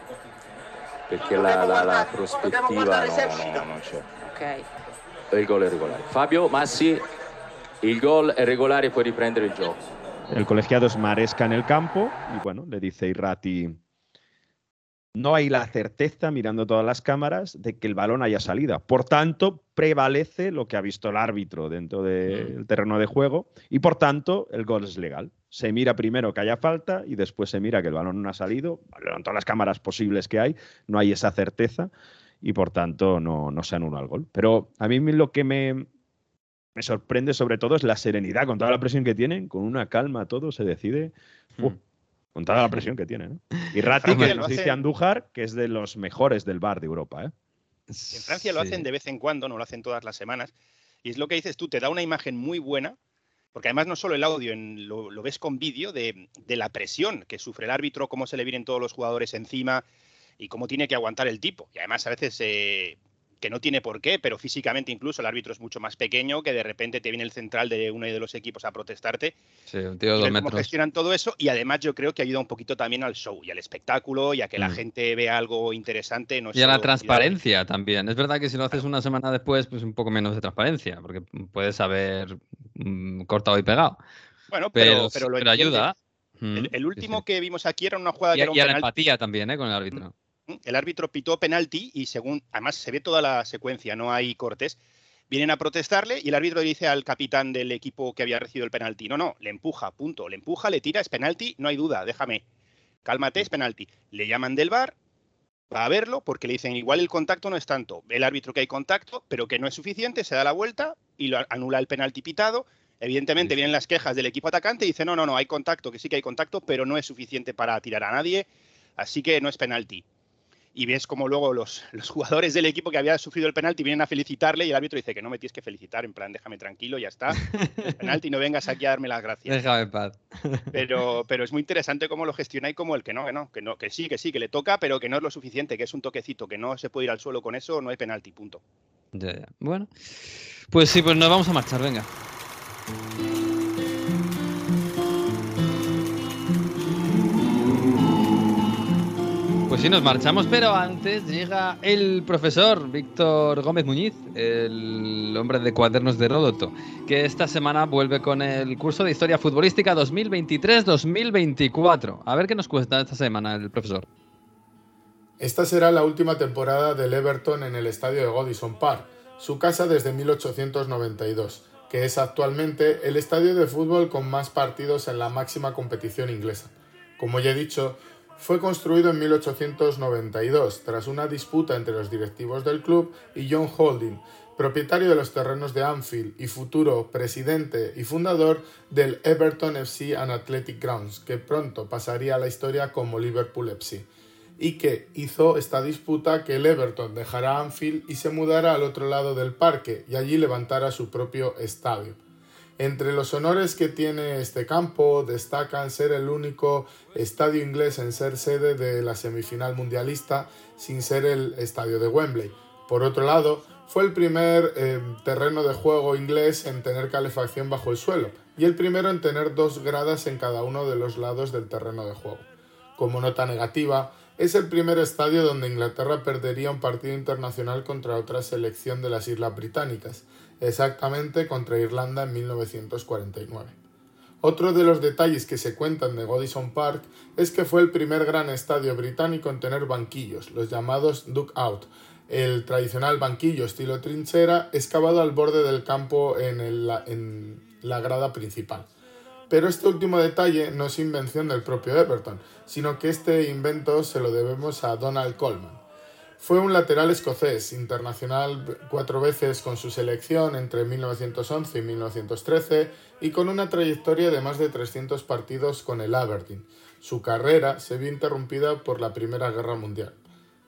perché la, la, la prospettiva no, no, non c'è. Ok. Il gol è regolare. Fabio, Massi, il gol è regolare e puoi riprendere il gioco.
El colegiado es Maresca en el campo y bueno, le dice Irrati no hay la certeza, mirando todas las cámaras, de que el balón haya salido. Por tanto, prevalece lo que ha visto el árbitro dentro del terreno de juego y por tanto el gol es legal. Se mira primero que haya falta y después se mira que el balón no ha salido. En todas las cámaras posibles que hay, no hay esa certeza y por tanto no, no se anula el gol. Pero a mí lo que me, me sorprende sobre todo es la serenidad, con toda la presión que tienen, con una calma todo se decide. Hmm con toda la presión que tiene. ¿no? Y Ratti, que nos dice Andújar, que es de los mejores del bar de Europa. ¿eh?
En Francia lo hacen de vez en cuando, no lo hacen todas las semanas. Y es lo que dices tú, te da una imagen muy buena, porque además no solo el audio, lo, ves con vídeo de, de, la presión que sufre el árbitro, cómo se le vienen todos los jugadores encima y cómo tiene que aguantar el tipo. Y además a veces eh, que no tiene por qué, pero físicamente incluso el árbitro es mucho más pequeño, que de repente te viene el central de uno de los equipos a protestarte.
Sí, un tío de dos metros.
gestionan todo eso y además yo creo que ayuda un poquito también al show y al espectáculo y a que la mm. gente vea algo interesante.
y a la transparencia también. Es verdad que si lo haces una semana después, pues un poco menos de transparencia, porque puedes haber mm, cortado y pegado.
Bueno, pero, pero, lo ayuda. El, mm, último que vimos aquí era una jugada
y,
que era
un y a la empatía también, ¿eh? Con el árbitro
el árbitro pitó penalti y según, además se ve toda la secuencia, no hay cortes, vienen a protestarle y el árbitro dice al capitán del equipo que había recibido el penalti, no, no, le empuja, punto, le empuja, le tira, es penalti, no hay duda, déjame, cálmate, es penalti. Le llaman del bar, va a verlo porque le dicen igual el contacto no es tanto, el árbitro que hay contacto, pero que no es suficiente, se da la vuelta y lo anula el penalti pitado. Evidentemente vienen las quejas del equipo atacante y dice, no, no, no, hay contacto, que sí que hay contacto, pero no es suficiente para tirar a nadie, así que no es penalti y ves como luego los, los, jugadores del equipo que había sufrido el penalti vienen a felicitarle y el árbitro dice que no me tienes que felicitar, en plan, déjame tranquilo, ya está, el penalti, no vengas aquí a darme las gracias.
Déjame en paz.
Pero, pero es muy interesante cómo lo gestiona y como el que no, que no, que no, que sí, que sí, que le toca, pero que no es lo suficiente, que es un toquecito, que no se puede ir al suelo con eso, no hay penalti, punto.
Ya, ya. Bueno, pues sí, pues nos vamos a marchar, venga. Pues sí, nos marchamos, pero antes llega el profesor Víctor Gómez Muñiz, el hombre de cuadernos de Ródoto, que esta semana vuelve con el curso de Historia Futbolística 2023-2024. A ver qué nos cuesta esta semana el profesor.
Esta será la última temporada del Everton en el estadio de Godison Park, su casa desde 1892, que es actualmente el estadio de fútbol con más partidos en la máxima competición inglesa. Como ya he dicho, fue construido en 1892 tras una disputa entre los directivos del club y John Holding, propietario de los terrenos de Anfield y futuro presidente y fundador del Everton FC and Athletic Grounds, que pronto pasaría a la historia como Liverpool FC, y que hizo esta disputa que el Everton dejara Anfield y se mudara al otro lado del parque y allí levantara su propio estadio. Entre los honores que tiene este campo destacan ser el único estadio inglés en ser sede de la semifinal mundialista sin ser el estadio de Wembley. Por otro lado, fue el primer eh, terreno de juego inglés en tener calefacción bajo el suelo y el primero en tener dos gradas en cada uno de los lados del terreno de juego. Como nota negativa, es el primer estadio donde Inglaterra perdería un partido internacional contra otra selección de las Islas Británicas, exactamente contra Irlanda en 1949. Otro de los detalles que se cuentan de Godison Park es que fue el primer gran estadio británico en tener banquillos, los llamados duck out, el tradicional banquillo estilo trinchera excavado al borde del campo en, la grada principal. Pero este último detalle no es invención del propio Everton, sino que este invento se lo debemos a Donald Coleman. Fue un lateral escocés, internacional cuatro veces con su selección entre 1911 y 1913 y con una trayectoria de más de 300 partidos con el Aberdeen. Su carrera se vio interrumpida por la Primera Guerra Mundial.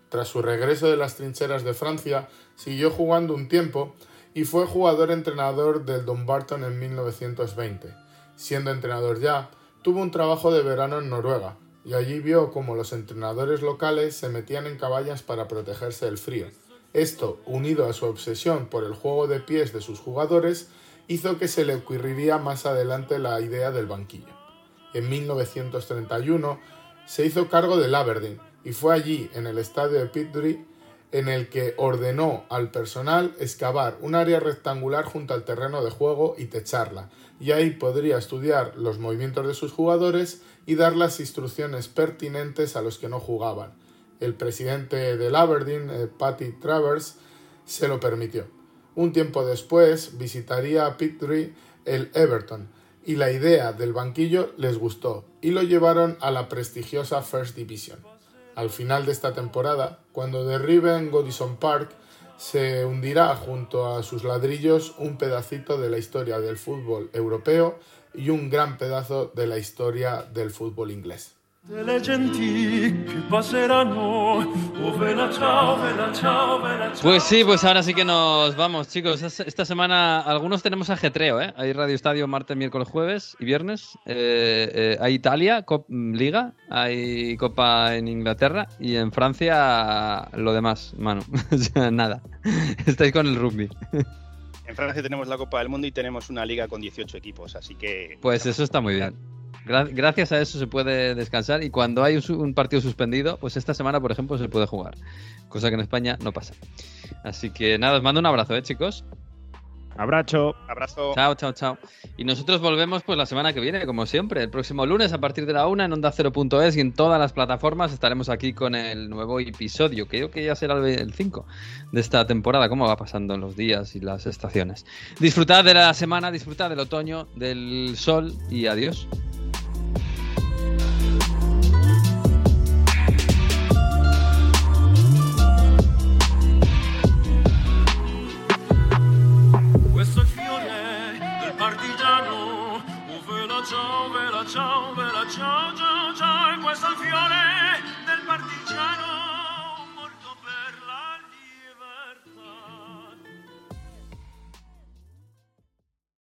Tras su regreso de las trincheras de Francia, siguió jugando un tiempo y fue jugador-entrenador del Dumbarton en 1920. Siendo entrenador ya, tuvo un trabajo de verano en Noruega, y allí vio cómo los entrenadores locales se metían en caballas para protegerse del frío. Esto, unido a su obsesión por el juego de pies de sus jugadores, hizo que se le ocurriría más adelante la idea del banquillo. En 1931 se hizo cargo del Aberdeen, y fue allí, en el estadio de Pittbury, en el que ordenó al personal excavar un área rectangular junto al terreno de juego y techarla, y ahí podría estudiar los movimientos de sus jugadores y dar las instrucciones pertinentes a los que no jugaban. El presidente del Aberdeen, eh, Patty Travers, se lo permitió. Un tiempo después visitaría a Pittbury el Everton, y la idea del banquillo les gustó, y lo llevaron a la prestigiosa First Division. Al final de esta temporada, cuando derriben Godison Park, se hundirá junto a sus ladrillos un pedacito de la historia del fútbol europeo y un gran pedazo de la historia del fútbol inglés.
Pues sí, pues ahora sí que nos vamos, chicos. Esta semana algunos tenemos ajetreo, ¿eh? Hay Radio Estadio martes, miércoles, jueves y viernes. Eh, eh, hay Italia, Liga, hay Copa en Inglaterra y en Francia lo demás, mano. *laughs* nada. Estáis con el rugby.
En Francia tenemos la Copa del Mundo y tenemos una liga con 18 equipos, así que...
Pues eso está muy bien gracias a eso se puede descansar y cuando hay un, partido suspendido, pues esta semana, por ejemplo, se puede jugar. Cosa que en España no pasa. Así que nada, os mando un abrazo, ¿eh, chicos?
Abrazo.
Abrazo.
Chao, chao, chao. Y nosotros volvemos pues la semana que viene, como siempre, el próximo lunes a partir de la una en Onda 0.es y en todas las plataformas estaremos aquí con el nuevo episodio. Creo que ya será el 5 de esta temporada, cómo va pasando los días y las estaciones. Disfrutad de la semana, disfrutad del otoño, del sol y adiós. Ciao, bella ciao, bella ciao, ciao, ciao, e questo è il fiore del partigiano.